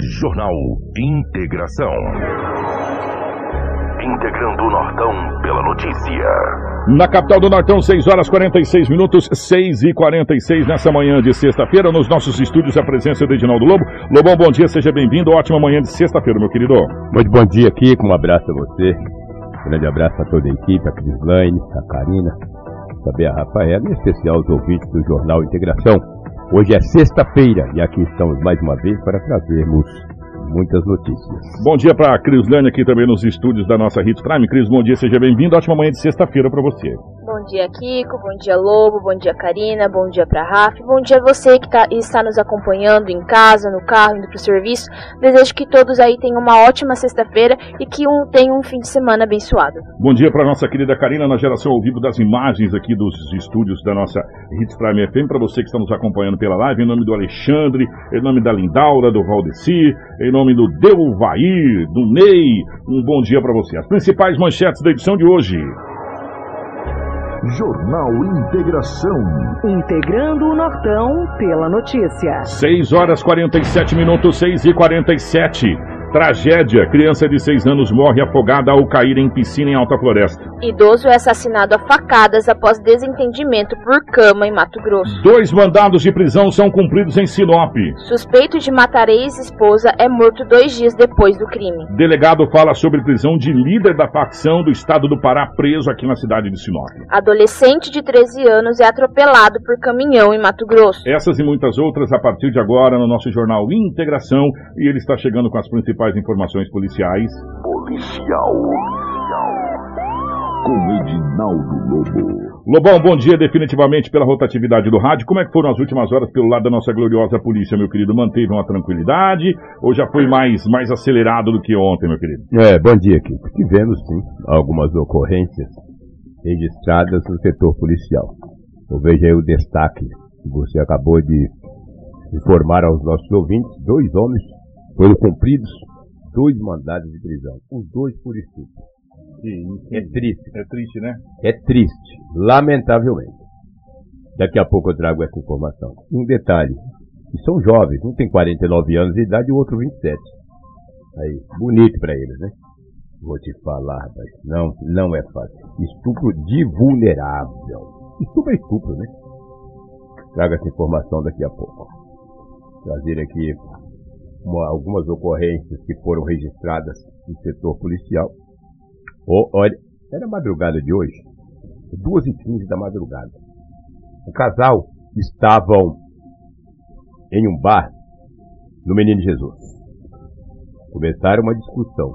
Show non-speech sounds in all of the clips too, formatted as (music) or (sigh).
Jornal Integração. Integrando o Nortão pela notícia. Na capital do Nortão, 6 horas 46 minutos, 6 e 46 nessa manhã de sexta-feira. Nos nossos estúdios, a presença do Edinaldo Lobo. Lobão, bom dia, seja bem-vindo. Ótima manhã de sexta-feira, meu querido. Muito bom dia, Kiko. Um abraço a você. Um grande abraço a toda a equipe, a Cris Laine, a Karina, também a Rafaela, em especial os ouvintes do Jornal Integração. Hoje é sexta-feira e aqui estamos mais uma vez para trazermos muitas notícias. Bom dia para a Crislane aqui também nos estúdios da nossa Hits Prime. Cris, bom dia, seja bem-vindo. Ótima manhã de sexta-feira para você. Bom dia, Kiko. Bom dia, Lobo. Bom dia, Karina. Bom dia para Rafa. Bom dia você que tá, está nos acompanhando em casa, no carro, indo para o serviço. Desejo que todos aí tenham uma ótima sexta-feira e que um, tenham um fim de semana abençoado. Bom dia para nossa querida Karina na geração ao vivo das imagens aqui dos estúdios da nossa Hits Prime FM. Para você que está nos acompanhando pela live, em nome do Alexandre, em nome da Lindaura, do Valdeci, em nome do Delvair, do Ney, um bom dia para você. As principais manchetes da edição de hoje. Jornal Integração. Integrando o Nortão pela notícia. 6 horas 47 minutos, 6 e 47. Tragédia. Criança de 6 anos morre afogada ao cair em piscina em Alta Floresta. Idoso é assassinado a facadas após desentendimento por cama em Mato Grosso. Dois mandados de prisão são cumpridos em Sinop. Suspeito de matar ex-esposa é morto dois dias depois do crime. Delegado fala sobre prisão de líder da facção do estado do Pará preso aqui na cidade de Sinop. Adolescente de 13 anos é atropelado por caminhão em Mato Grosso. Essas e muitas outras a partir de agora no nosso jornal Integração e ele está chegando com as principais informações policiais. Policial. Com Edinaldo Lobo. Lobão, bom dia definitivamente pela rotatividade do rádio. Como é que foram as últimas horas pelo lado da nossa gloriosa polícia, meu querido? Manteve uma tranquilidade ou já foi mais, mais acelerado do que ontem, meu querido? É, bom dia, Kiko. Tivemos, sim, algumas ocorrências registradas no setor policial. Eu vejo aí o destaque que você acabou de informar aos nossos ouvintes. Dois homens foram cumpridos dois mandados de prisão, os dois por estupro. É triste. É triste, né? É triste, lamentavelmente. Daqui a pouco eu trago essa informação. Um detalhe, que são jovens, um tem 49 anos de idade e o outro 27. Aí, bonito para eles, né? Vou te falar, mas não, não é fácil. Estupro de vulnerável. Estupro é estupro, né? Traga essa informação daqui a pouco. Trazer aqui uma, algumas ocorrências que foram registradas no setor policial. Oh, olha, era madrugada de hoje, 2h15 da madrugada. O casal estavam em um bar no Menino Jesus. Começaram uma discussão.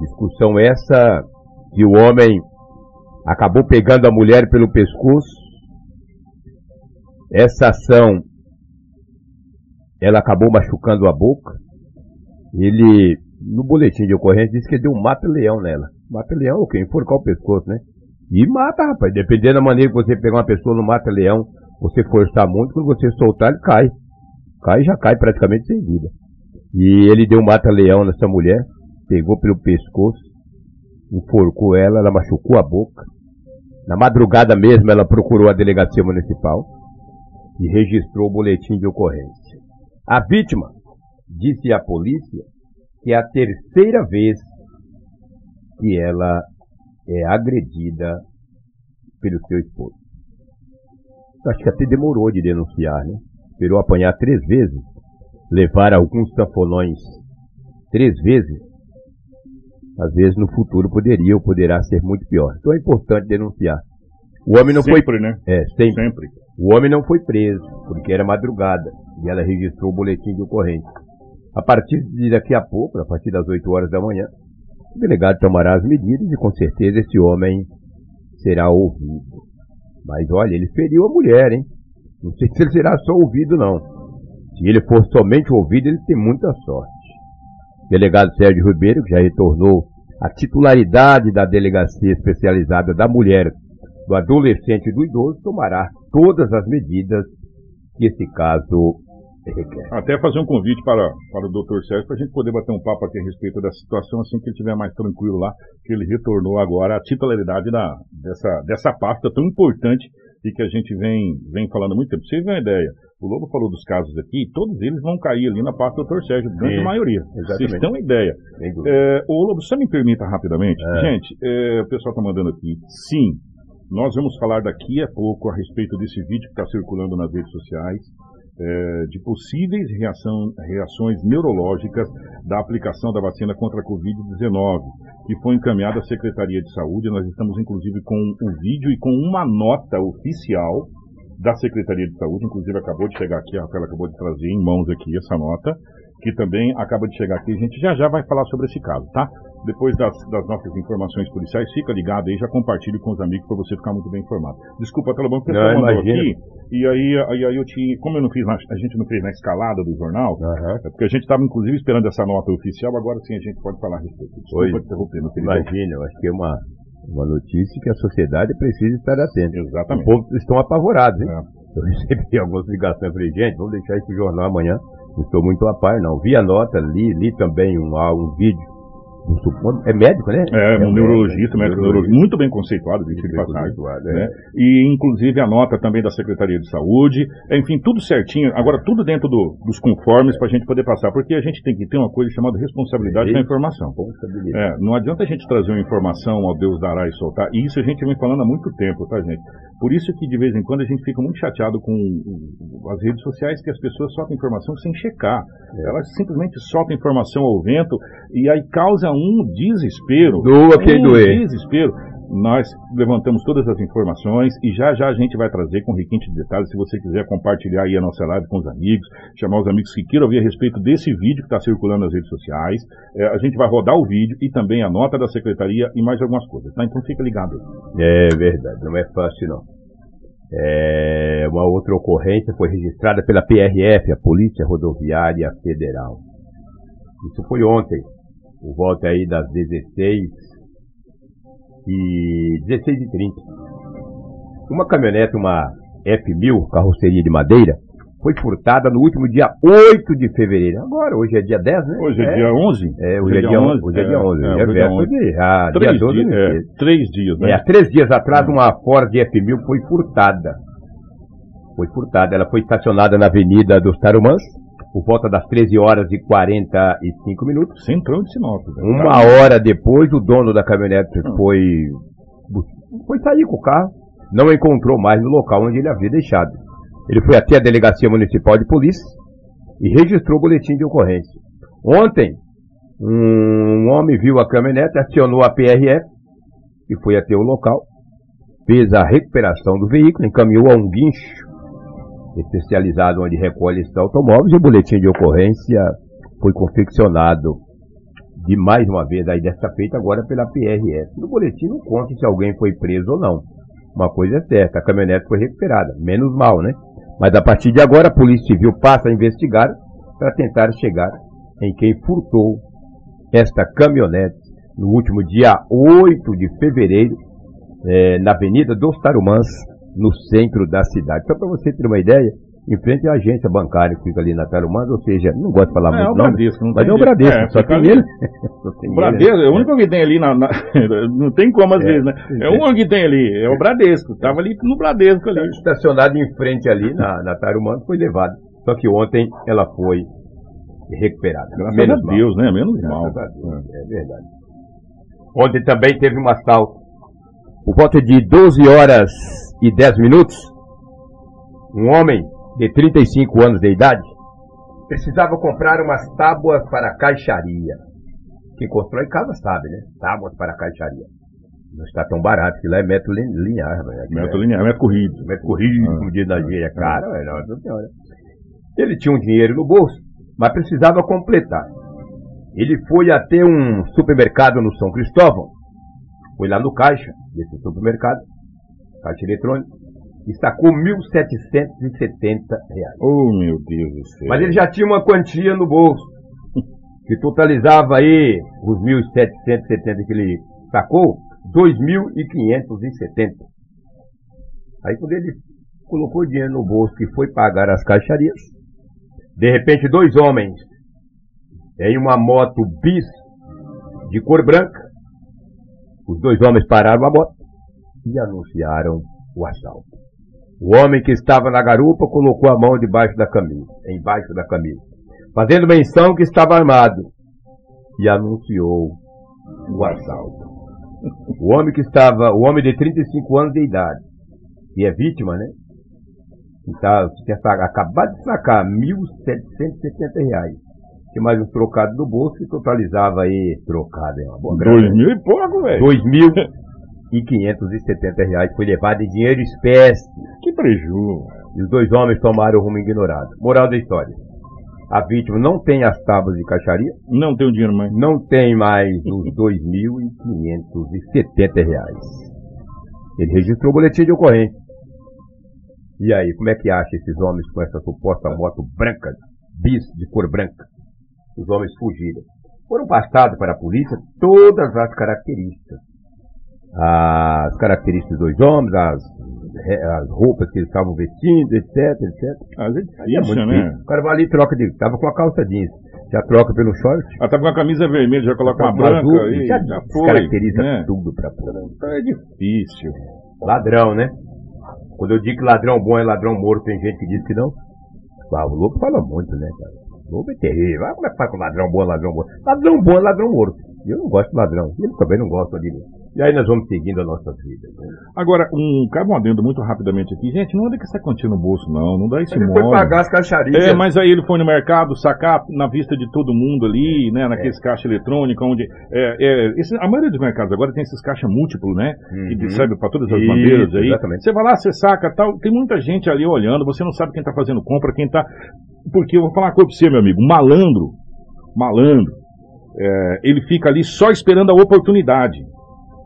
Discussão essa que o homem acabou pegando a mulher pelo pescoço. Essa ação ela acabou machucando a boca. Ele, no boletim de ocorrência, disse que deu um mata-leão nela. Mata-leão é o quê? Enforcar o pescoço, né? E mata, rapaz. Dependendo da maneira que você pegar uma pessoa no mata-leão, você forçar muito, quando você soltar, ele cai. Cai já cai praticamente sem vida. E ele deu um mata-leão nessa mulher, pegou pelo pescoço, enforcou ela, ela machucou a boca. Na madrugada mesmo, ela procurou a delegacia municipal e registrou o boletim de ocorrência. A vítima disse à polícia que é a terceira vez que ela é agredida pelo seu esposo. Acho que até demorou de denunciar, né? Esperou apanhar três vezes, levar alguns sanfonões três vezes. Às vezes no futuro poderia ou poderá ser muito pior. Então é importante denunciar. O homem não sempre, foi. né? É, sempre. Sempre. O homem não foi preso, porque era madrugada, e ela registrou o boletim de ocorrência. A partir de daqui a pouco, a partir das 8 horas da manhã, o delegado tomará as medidas e com certeza esse homem será ouvido. Mas olha, ele feriu a mulher, hein? Não sei se ele será só ouvido, não. Se ele for somente ouvido, ele tem muita sorte. O delegado Sérgio Ribeiro, que já retornou à titularidade da Delegacia Especializada da Mulher, do Adolescente e do Idoso, tomará todas as medidas que esse caso requer. Até fazer um convite para, para o Dr. Sérgio para a gente poder bater um papo aqui a respeito dessa situação, assim que ele estiver mais tranquilo lá, que ele retornou agora à titularidade da, dessa, dessa pasta tão importante e que a gente vem, vem falando há muito tempo. Pra Você vê uma ideia, O Lobo falou dos casos aqui, todos eles vão cair ali na parte do Dr. Sérgio, grande Sim, maioria. exatamente. Vocês têm uma ideia. É, ô Lobo, só me permita rapidamente. É. Gente, é, o pessoal está mandando aqui. Sim, nós vamos falar daqui a pouco a respeito desse vídeo que está circulando nas redes sociais. é, de possíveis reação- reações neurológicas da aplicação da vacina contra a Covid-19, que foi encaminhada à Secretaria de Saúde. Nós estamos, inclusive, com o vídeo e com uma nota oficial da Secretaria de Saúde, inclusive acabou de chegar aqui, a Rafaela acabou de trazer em mãos aqui essa nota, que também acaba de chegar aqui. A gente já já vai falar sobre esse caso, tá? Depois das, das nossas informações policiais, fica ligado aí, já compartilhe com os amigos para você ficar muito bem informado. Desculpa pelo bom que o pessoal Não, mandou aqui, e aí, aí, aí eu tinha, como eu não fiz na, a gente não fez na escalada do jornal, Aham. é porque a gente estava inclusive esperando essa nota oficial, agora sim a gente pode falar a respeito. Desculpa Oi. te interromper, meu querido. Imagina, eu acho que é uma, uma notícia que a sociedade precisa estar atenta. Exatamente. povo estão apavorados, hein? É. Eu (laughs) recebi algumas ligações, falei, gente, vamos deixar esse jornal amanhã. Não estou muito a par, não. Vi a nota, li, li também um, um vídeo. Um é médico, né? É, um médico, neurologista, médico neurologista. neurologista, muito bem conceituado, diga de passagem. Conceituado, é. né? E inclusive a nota também da Secretaria de Saúde, enfim, tudo certinho, agora tudo dentro do- dos conformes para a gente poder passar, porque a gente tem que ter uma coisa chamada responsabilidade com a informação. É, não adianta a gente trazer uma informação ao Deus dará e soltar, e isso a gente vem falando há muito tempo, tá, gente? Por isso que de vez em quando a gente fica muito chateado com as redes sociais, que as pessoas soltam informação sem checar. Elas simplesmente soltam informação ao vento e aí causa um desespero. Doa quem um doer. desespero. Nós levantamos todas as informações e já já a gente vai trazer com requinte de detalhes. Se você quiser compartilhar aí a nossa live com os amigos, chamar os amigos que queiram ouvir a respeito desse vídeo que está circulando nas redes sociais, é, a gente vai rodar o vídeo e também a nota da secretaria e mais algumas coisas, tá? Então fica ligado aí. É verdade, não é fácil não. É, uma outra ocorrência foi registrada pela PRF, a Polícia Rodoviária Federal. Isso foi ontem, por volta aí das 16 e 16 e 30. Uma caminhonete, uma F1000, carroceria de madeira, foi furtada no último dia 8 de fevereiro. Agora, hoje é dia 10, né? Hoje é, dia 11? É, hoje é dia 11. Hoje é dia 11. É, Hoje é hoje é dia véspera 11. de- ah, dia Três, 12 dias, é, três né? É, há três dias atrás, uma Ford F1000 foi furtada. Foi furtada. Ela foi estacionada na Avenida dos Tarumãs, por volta das 13 horas e 45 minutos. Centrão de Sinop. né? Uma hora depois, o dono da caminhonete foi, foi sair com o carro, não encontrou mais no local onde ele havia deixado. Ele foi até a Delegacia Municipal de Polícia e registrou o boletim de ocorrência. Ontem, um homem viu a caminhonete, acionou a PRF e foi até o local, fez a recuperação do veículo, encaminhou a um guincho especializado onde recolhe esses automóveis e o boletim de ocorrência foi confeccionado de mais uma vez aí desta feita agora pela PRF. No boletim não conta se alguém foi preso ou não. Uma coisa é certa, a caminhonete foi recuperada, menos mal, né? Mas a partir de agora a Polícia Civil passa a investigar para tentar chegar em quem furtou esta caminhonete no último dia 8 de fevereiro eh, na Avenida dos Tarumãs, no centro da cidade. Só para você ter uma ideia, em frente à agência bancária que fica ali na Tarumãs, ou seja, não gosto de falar É, muito o nome, Bradesco, não mas é o. Bradesco, É, só tem ele. (laughs) Só tem O Bradesco, ele, é o único que tem ali na. na- (laughs) não tem como às É. vezes, né? É o único que tem ali, é o Bradesco. Tava ali no Bradesco ali. estacionado em frente ali na, na foi levado. Só que ontem ela foi recuperada. Graças Menos a mal. Deus, né? Menos mal. É verdade. Ontem também teve um assalto. Por volta de 12 horas e 10 minutos, um homem de 35 anos de idade precisava comprar umas tábuas para caixaria. Quem constrói casa sabe, né? Tábuas para caixaria. Não está tão barato, que lá é metro lin- linear. Aqui Metro é- linear, metro corrido. Metro corrido, como diz na gíria, é caro, velho. Nossa senhora. Ele tinha um dinheiro no bolso, mas precisava completar. Ele foi até um supermercado no São Cristóvão, foi lá no caixa desse supermercado, caixa eletrônico, e sacou 1.770 reais. Oh, meu Deus do céu. Mas ele já tinha uma quantia no bolso, (laughs) que totalizava aí os 1.770 que ele sacou, 2.570. Aí quando ele colocou o dinheiro no bolso e foi pagar as caixarias, de repente dois homens em uma moto bis de cor branca, os dois homens pararam a moto e anunciaram o assalto. O homem que estava na garupa colocou a mão debaixo da camisa, embaixo da camisa, fazendo menção que estava armado, e anunciou o assalto. O homem que estava, o homem de 35 anos de idade, que é vítima, né? Que tá, tinha acabado de sacar 1.770 reais. Tinha mais um trocado no bolso que totalizava aí, trocado, é uma boa grana. Dois mil e pouco, velho. Dois mil (laughs) e quinhentos e setenta reais foi levado em dinheiro espécie. Que prejuízo. E os dois homens tomaram o rumo ignorado. Moral da história. A vítima não tem as tábuas de caixaria, Não tenho dinheiro mais. não tem mais os (laughs) dois mil e quinhentos e setenta reais. Ele registrou o boletim de ocorrência. E aí, como é que acha esses homens com essa suposta moto branca, bis de cor branca? Os homens fugiram. Foram passados para a polícia todas as características. As características dos homens, as, as roupas que eles estavam vestindo, etc, etc. Às vezes é muito né? difícil. O cara vai ali e troca de. Tava com a calça jeans. Já troca pelo short. Ela tá com a camisa vermelha, já coloca uma branca azul, aí. já, Já foi. caracteriza né? tudo pra. Então é difícil. Ladrão, né? Quando eu digo que ladrão bom é ladrão morto, tem gente que diz que não. Ah, o Lobo fala muito, né, cara? O Lobo é terrível. Ah, como é que faz com ladrão bom, ladrão morto? Ladrão bom é ladrão morto. Eu não gosto de ladrão. E ele também não gosta de mim. E aí nós vamos seguindo a nossa vida. Né? Agora, um, cabe um adendo muito rapidamente aqui. Gente, não anda com essa quantia no bolso, não. Não dá esse Ele foi mole. pagar as caixarias. É, mas aí ele foi no mercado sacar na vista de todo mundo ali, né? Naqueles É. caixa eletrônica, onde. É, é, esse- a maioria dos mercados agora tem esses caixas múltiplos, né? Que Uhum. serve para todas as Isso, bandeiras aí. exatamente. Você vai lá, você saca tal. Tem muita gente ali olhando, você não sabe quem tá fazendo compra, quem tá. Porque eu vou falar uma coisa pra você, meu amigo. Malandro, malandro, é, ele fica ali só esperando a oportunidade.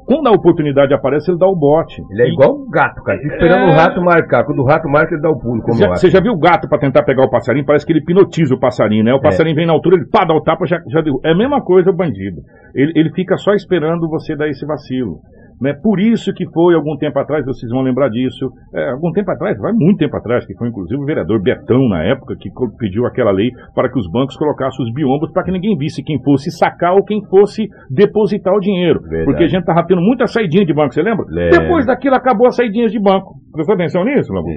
Quando a oportunidade aparece, ele dá o bote. Ele é E- igual um gato, cara. Fica esperando É. o rato marcar. Quando o rato marca, ele dá o pulo. Como Já- eu acho. Você já viu o gato pra tentar pegar o passarinho? Parece que ele hipnotiza o passarinho, né? O passarinho vem na altura, ele pá, dá o tapa, já, já deu. É a mesma coisa o bandido. Ele, ele fica só esperando você dar esse vacilo. Né? Por isso que foi, algum tempo atrás, vocês vão lembrar disso, é, algum tempo atrás, vai muito tempo atrás, que foi inclusive o vereador Betão, na época, que pediu aquela lei para que os bancos colocassem os biombos para que ninguém visse quem fosse sacar ou quem fosse depositar o dinheiro. Verdade. Porque a gente tava tendo muita saidinha de banco, você lembra? Lembro. Depois daquilo acabou as saidinhas de banco. Prestou atenção nisso, Lambu?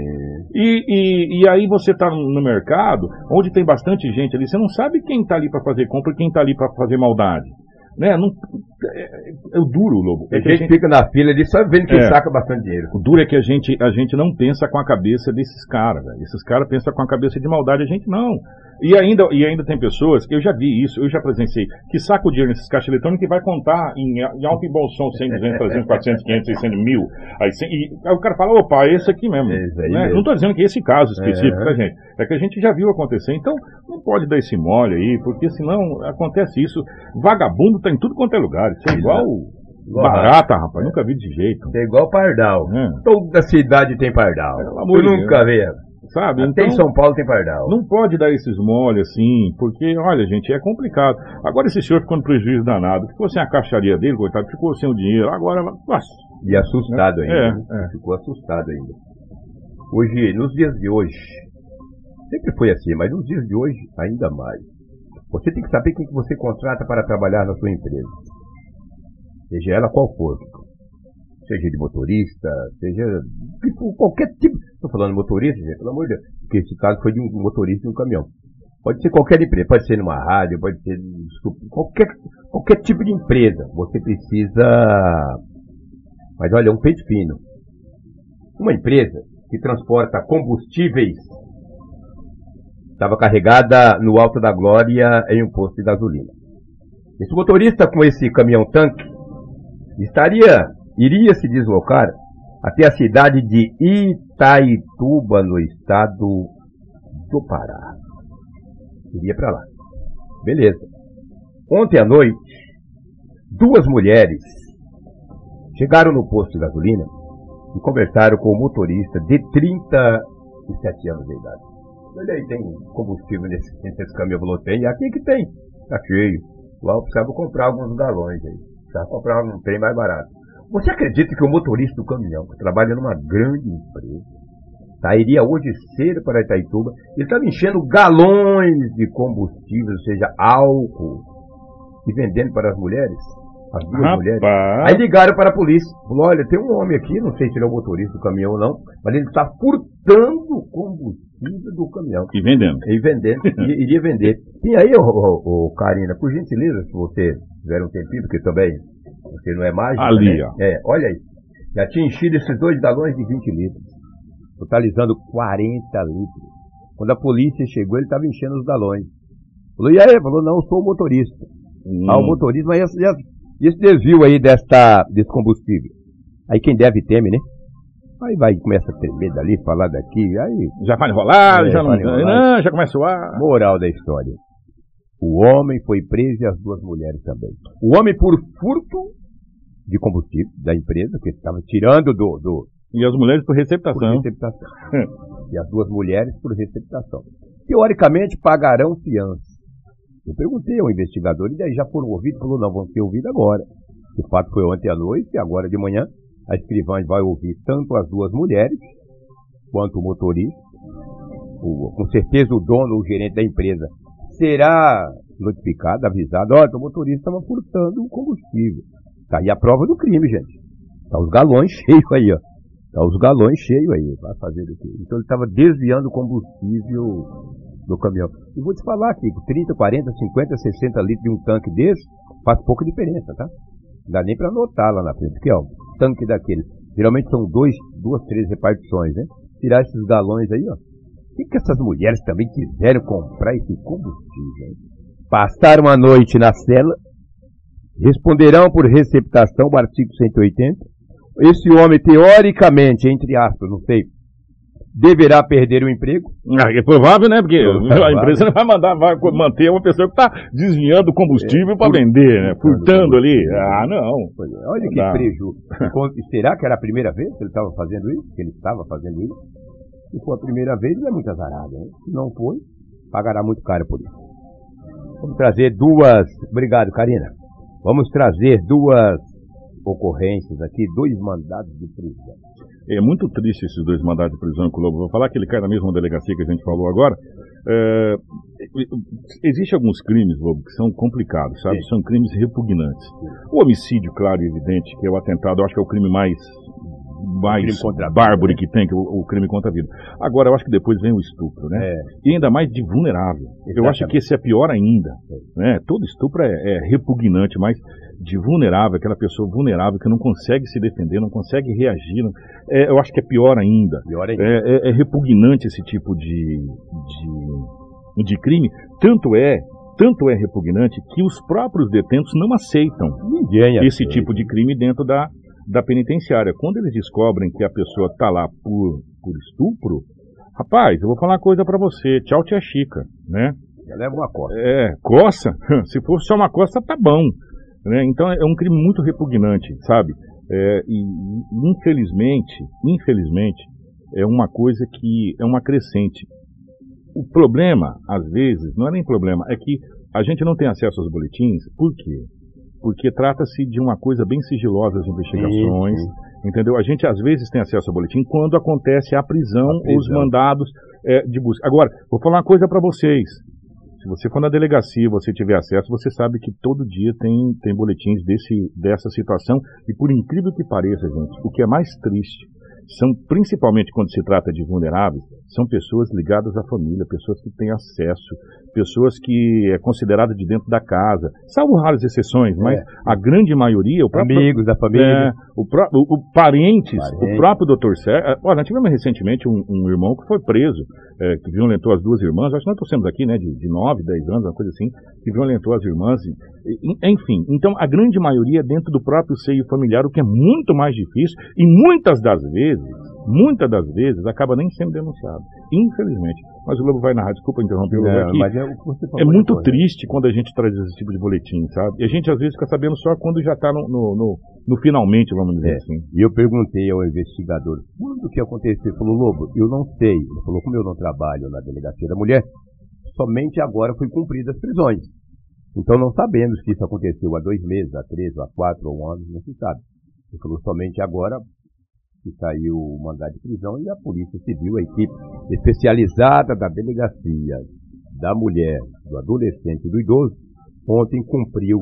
E, e, e aí você está no mercado, onde tem bastante gente ali, você não sabe quem está ali para fazer compra e quem está ali para fazer maldade. Né? Não, é, é o duro, Lobo. É A que a gente gente- fica na fila ali só vendo quem É. saca bastante dinheiro. o duro é que a gente, a gente não pensa com a cabeça desses caras. Esses caras pensam com a cabeça de maldade, a gente não. E ainda, e ainda tem pessoas, eu já vi isso, eu já presenciei, que saca o dinheiro nesses caixas eletrônicos e vai contar em, em alto e bom som 100, 200, 300, 400, 500, 600 mil. Aí, cem- e aí o cara fala, opa, é esse aqui mesmo. Esse aí né? mesmo. Não estou dizendo que é esse caso específico, É. tá, gente? É que a gente já viu acontecer. Então, não pode dar esse mole aí, porque senão acontece isso. Vagabundo tá em tudo quanto é lugar. Isso é igual Igual barata, rapaz. Nunca vi desse jeito. É igual pardal. né? Toda cidade tem pardal. Eu de nunca vi. Sabe? Até em Então, São Paulo tem pardal. não pode dar esses mole assim, porque, olha, gente, é complicado. Agora esse senhor ficou no prejuízo danado. Ficou sem a caixaria dele, coitado, ficou sem o dinheiro. Agora, nossa. E assustado ainda. É, né? é. Ficou assustado ainda. Hoje, nos dias de hoje, sempre foi assim, mas nos dias de hoje, ainda mais. Você tem que saber quem que você contrata para trabalhar na sua empresa. Seja ela qual for. Seja de motorista, seja qualquer tipo. Estou falando de motorista, gente, pelo amor de Deus. Porque esse caso foi de um motorista de um caminhão. Pode ser qualquer empresa, pode ser numa rádio, pode ser qualquer, qualquer tipo de empresa. Você precisa. Mas olha, um peito fino. Uma empresa que transporta combustíveis estava carregada no Alto da Glória em um posto de gasolina. Esse motorista com esse caminhão tanque estaria, iria se deslocar até a cidade de Itaituba, no estado do Pará. Iria para lá. Beleza. Ontem à noite, duas mulheres chegaram no posto de gasolina e conversaram com o motorista de 37 anos de idade. Olha aí, tem combustível nesse, nesse caminhão? Tem. Aqui que tem. Tá cheio. Lá eu precisava comprar alguns galões aí. Precisava comprar um trem mais barato. Você acredita que o motorista do caminhão, que trabalha numa grande empresa, sairia hoje cedo para Itaituba, ele estava enchendo galões de combustível, ou seja, álcool, e vendendo para as mulheres? as duas mulheres. Rapaz. Aí ligaram para a polícia. Falou, olha, tem um homem aqui, não sei se ele é o motorista do caminhão ou não, mas ele está furtando o combustível do caminhão. E vendendo. E vendendo, i- (laughs) iria vender. E aí, ô, ô, Karina, por gentileza, se você tiver um tempinho, porque também você não é mágico. Ali, né? ó. É, olha aí. Já tinha enchido esses dois galões de 20 litros, totalizando 40 litros. Quando a polícia chegou, ele estava enchendo os galões. Falou, e aí? Falou, não, sou o motorista. Hum. Ah, o motorista, mas esse, esse desvio aí desta, desse combustível. Aí quem deve teme, né? Aí vai, começa a tremer dali, falar daqui, aí Já vai enrolar, É, já não, enrolar. não, já começa a ar. Moral da história. O homem foi preso e as duas mulheres também. O homem por furto de combustível da empresa, que estava tirando do, do E as mulheres por por receptação. receptação. e as duas mulheres por receptação. Teoricamente pagarão fiança. Eu perguntei ao investigador, e daí já foram ouvidos? Falou, não, vão ser ouvidos agora. O fato foi ontem à noite, e agora de manhã, a escrivã vai ouvir tanto as duas mulheres, quanto o motorista. O- com certeza o dono, o gerente da empresa, será notificado, avisado, olha, o motorista estava furtando o combustível. Tá aí a prova do crime, gente. Tá os galões (laughs) cheios aí, ó. Tá os galões cheios aí. Vai fazer o quê? Então ele estava desviando o combustível do caminhão. E vou te falar aqui, 30, 40, 50, 60 litros de um tanque desse faz pouca diferença, tá? Não dá nem para anotar lá na frente, porque ó, um tanque daquele, geralmente são dois, duas, três repartições, né? Tirar esses galões aí, ó. Que, que essas mulheres também quiseram comprar esse combustível? Passaram a noite na cela, responderão por receptação, o artigo 180. Esse homem, teoricamente, entre aspas, não sei, deverá perder o emprego. Ah, é provável, né? Porque a empresa não vai mandar, vai manter uma pessoa que está desviando combustível É, para vender, né? furtando ali. Ah, não. É, Olha Não que dá. prejuízo. Será que era a primeira vez que ele estava fazendo isso? Que ele estava fazendo isso? Se for a primeira vez, ele é muito azarado. Né? Se não foi, pagará muito caro por isso. Vamos trazer duas. Obrigado, Karina. Vamos trazer duas ocorrências aqui, dois mandados de prisão. É muito triste esses dois mandados de prisão que o Lobo. Vou falar que ele cai na mesma delegacia que a gente falou agora. É, Existem alguns crimes, Lobo, que são complicados, sabe? Sim. São crimes repugnantes. O homicídio, claro e evidente, que é o atentado, eu acho que é o crime mais mais bárbaro que tem, que é o, o crime contra a vida. Agora, eu acho que depois vem o estupro, né? É, E ainda mais de vulnerável. Eu Exatamente. acho que esse é pior ainda. Né? Todo estupro é, é repugnante, mas de vulnerável, aquela pessoa vulnerável que não consegue se defender, não consegue reagir. não- é, eu acho que é pior ainda. pior ainda. É, é- é repugnante esse tipo de, de, de crime. Tanto é, tanto é repugnante que os próprios detentos não aceitam Ninguém esse aceita. tipo de crime dentro da, da penitenciária. Quando eles descobrem que a pessoa está lá por, por estupro, rapaz, eu vou falar uma coisa para você. Tchau, tia Chica, né? Já leva uma costa. É, coça? (laughs) Se for só uma coça, tá bom. Né? Então é um crime muito repugnante, sabe? É, e infelizmente, infelizmente, é uma coisa que é uma crescente. O problema, às vezes, não é nem problema, é que a gente não tem acesso aos boletins. Por quê? Porque trata-se de uma coisa bem sigilosa as investigações, entendeu? A gente às vezes tem acesso ao boletim quando acontece a prisão, A prisão. os mandados é, de busca. Agora, vou falar uma coisa para vocês. Se você for na delegacia você tiver acesso, você sabe que todo dia tem, tem boletins desse, dessa situação. E por incrível que pareça, gente, o que é mais triste são, principalmente quando se trata de vulneráveis, são pessoas ligadas à família, pessoas que têm acesso, pessoas que é considerada de dentro da casa, salvo raras exceções, mas É. a grande maioria, o próprio Amigos da é, família. o, pró- o- o parentes, o próprio doutor Sérgio. Olha, nós tivemos recentemente um, um irmão que foi preso, é, que violentou as duas irmãs. Acho que nós trouxemos aqui, né, de, de 9, 10 anos, uma coisa assim, que violentou as irmãs. e- e- enfim, então a grande maioria é dentro do próprio seio familiar, o que é muito mais difícil e muitas das vezes, muitas das vezes, acaba nem sendo denunciado. Infelizmente. Mas o Lobo vai narrar, desculpa interromper o Não, aqui. mas é, o É muito correto. triste quando a gente traz esse tipo de boletim, sabe? E a gente às vezes fica sabendo só quando já está no, no, no- no finalmente, vamos dizer É. assim. E eu perguntei ao investigador, quando que aconteceu? Ele falou, Lobo, eu não sei. Ele falou, como eu não trabalho na delegacia da mulher, somente agora foi cumpridas as prisões. Então não sabemos se isso aconteceu há dois meses, há três, há quatro, ou um ano, não se sabe. Ele falou, somente agora que saiu o mandado de prisão e a Polícia Civil, a equipe especializada da delegacia da mulher, do adolescente e do idoso, ontem cumpriu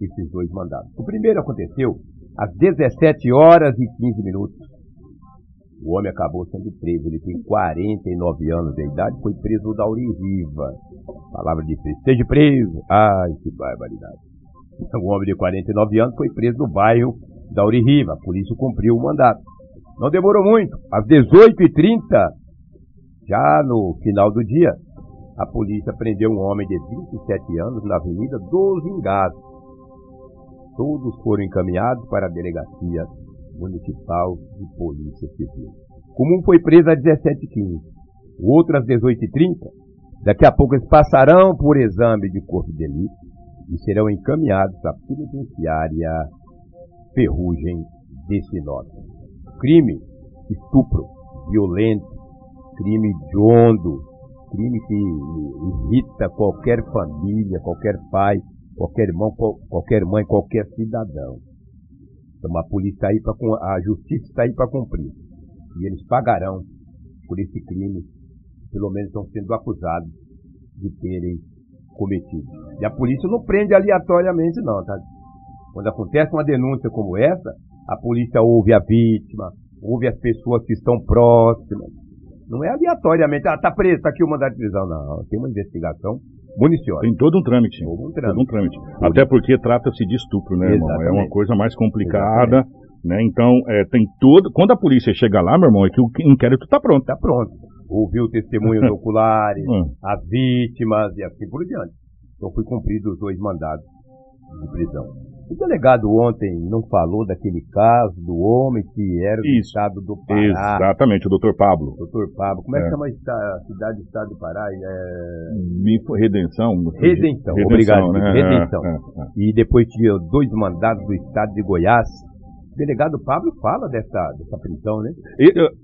esses dois mandados. O primeiro aconteceu às 17 horas e 15 minutos. O homem acabou sendo preso. Ele tem 49 anos de idade, foi preso no Dauri Riva. Palavra de Deus. Esteja preso. Ai, que barbaridade. Um homem de 49 anos foi preso no bairro Dauri Riva. A polícia cumpriu o mandato. Não demorou muito. Às 18h30, já no final do dia, a polícia prendeu um homem de 27 anos na Avenida dos Engados. Todos foram encaminhados para a Delegacia Municipal de Polícia Civil. Um foi preso às 17h15, o outro às 18h30. Daqui a pouco eles passarão por exame de corpo de delito e serão encaminhados à penitenciária Ferrugem de Sinop. Crime, estupro, violento, crime hediondo, crime que irrita qualquer família, qualquer pai, qualquer irmão, qualquer mãe, qualquer cidadão. Então a polícia está aí para a justiça está aí para cumprir. E eles pagarão por esse crime, pelo menos estão sendo acusados de terem cometido. E a polícia não prende aleatoriamente não, tá? Quando acontece uma denúncia como essa, a polícia ouve a vítima, ouve as pessoas que estão próximas. Não é aleatoriamente, ah, tá preso, tá aqui o mandado de prisão. Não, tem uma investigação municiosa. Tem todo um trâmite. Todo um trâmite. Todo um trâmite. Até porque trata-se de estupro, né, irmão? É uma coisa mais complicada. Exatamente. Né? Então, é, tem todo. Quando a polícia chega lá, meu irmão, é que o inquérito está pronto. Está pronto. Ouviu testemunhos (laughs) oculares, hum. as vítimas e assim por diante. Então, foi cumprido os dois mandados de prisão. O delegado ontem não falou daquele caso do homem que era do Isso. estado do Pará. Exatamente, o doutor Pablo. Doutor Pablo. Como é, é que chama a cidade do estado do Pará? É... Redenção. Redenção, Redenção obrigado. Né? Redenção. É, é, é, e depois tinha dois mandados do estado de Goiás. O delegado Pablo fala dessa, dessa prisão, né?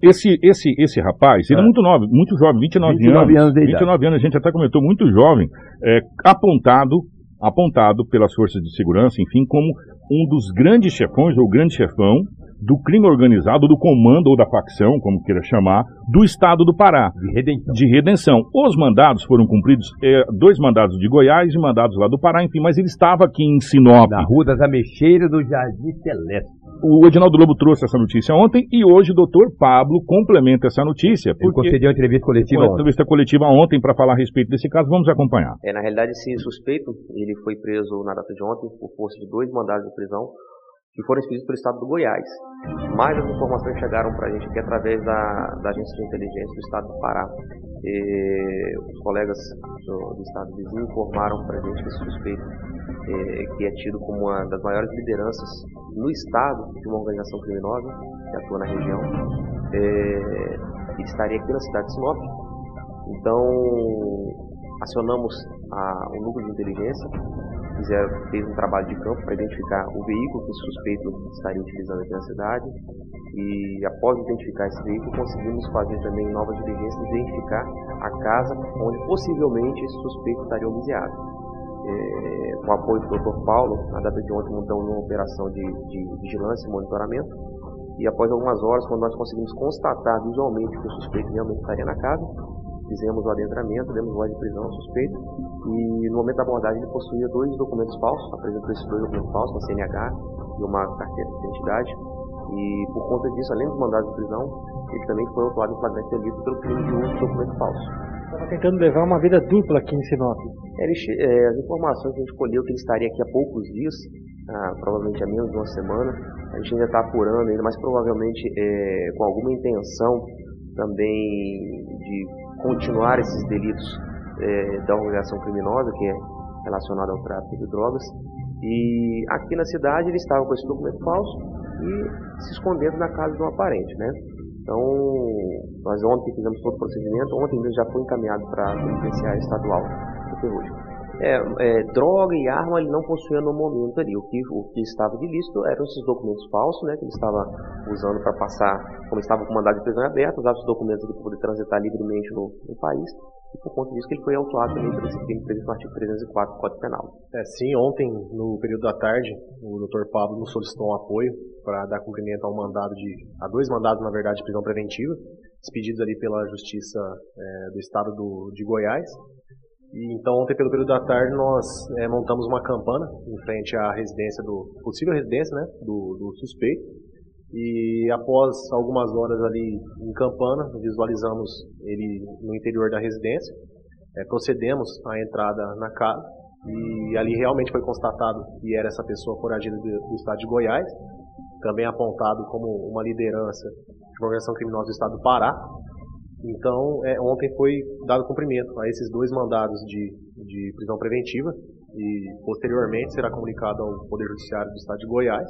Esse, esse, esse rapaz, ele é, é muito novo, muito jovem, 29, 29 anos. anos de 29 idade. anos, a gente até comentou, muito jovem, é, apontado apontado pelas forças de segurança, enfim, como um dos grandes chefões ou grande chefão do crime organizado, do comando ou da facção, como queira chamar, do estado do Pará. De redenção. De redenção. Os mandados foram cumpridos, é, dois mandados de Goiás e mandados lá do Pará, enfim, mas ele estava aqui em Sinop. Na Rua das Ameixeiras do Jardim Celeste. O Edinaldo Lobo trouxe essa notícia ontem e hoje o doutor Pablo complementa essa notícia. Ele concedeu uma entrevista coletiva uma entrevista coletiva ontem para falar a respeito desse caso. Vamos acompanhar. É, na realidade, esse suspeito, ele foi preso na data de ontem por força de dois mandados de prisão que foram expedidos pelo estado do Goiás. Mais as informações chegaram para a gente aqui através da, da agência de inteligência do estado do Pará. E os colegas do, do estado vizinho informaram para a gente que esse suspeito, é, que é tido como uma das maiores lideranças no estado de uma organização criminosa que atua na região, é, estaria aqui na cidade de Sinop. Então, acionamos a, o núcleo de inteligência fizeram, fez um trabalho de campo para identificar o veículo que o suspeito estaria utilizando aqui na cidade e após identificar esse veículo conseguimos fazer também novas diligências e identificar a casa onde possivelmente esse suspeito estaria homiziado. É, com o apoio do Dr. Paulo, na data de ontem montamos uma operação de, de vigilância e monitoramento e após algumas horas, quando nós conseguimos constatar visualmente que o suspeito realmente estaria na casa, fizemos o adentramento, demos voz de prisão ao suspeito e no momento da abordagem ele possuía dois documentos falsos, apresentou esses dois documentos falsos, uma CNH e uma carteira de identidade e por conta disso, além dos mandados de prisão, ele também foi autuado em flagrante delito pelo crime de uso de documento falso. Estava tentando levar uma vida dupla aqui em Sinop. Ele, é, as informações que a gente colheu que ele estaria aqui há poucos dias, ah, provavelmente há menos de uma semana, a gente ainda está apurando ainda, mas provavelmente é, com alguma intenção também de continuar esses delitos é, da organização criminosa, que é relacionada ao tráfico de drogas. E aqui na cidade ele estava com esse documento falso e se escondendo na casa de um aparente, né? Então, nós ontem fizemos todo o procedimento, ontem ele já foi encaminhado para a penitenciária estadual do Ferrugem. É, é, droga e arma ele não possuía no momento ali. O que, o que estava de lícito eram esses documentos falsos, né, que ele estava usando para passar, como estava com mandado de prisão aberta, usava esses documentos para poder transitar livremente no, no, país. E por conta disso que ele foi autuado também por esse crime previsto no artigo 304 do Código Penal. É, sim, ontem, no período da tarde, o Dr. Pablo nos solicitou um apoio para dar cumprimento ao mandado de. a dois mandados, na verdade, de prisão preventiva, expedidos ali pela Justiça é, do Estado do, de Goiás Então, ontem, pelo período da tarde, nós é, montamos uma campana em frente à residência do possível residência, né, do, do suspeito. E após algumas horas ali em campana, visualizamos ele no interior da residência. É, procedemos à entrada na casa e ali realmente foi constatado que era essa pessoa foragida do, do estado de Goiás, também apontado como uma liderança de organização criminosa do estado do Pará. Então, é, ontem foi dado cumprimento a esses dois mandados de, de prisão preventiva e posteriormente será comunicado ao Poder Judiciário do Estado de Goiás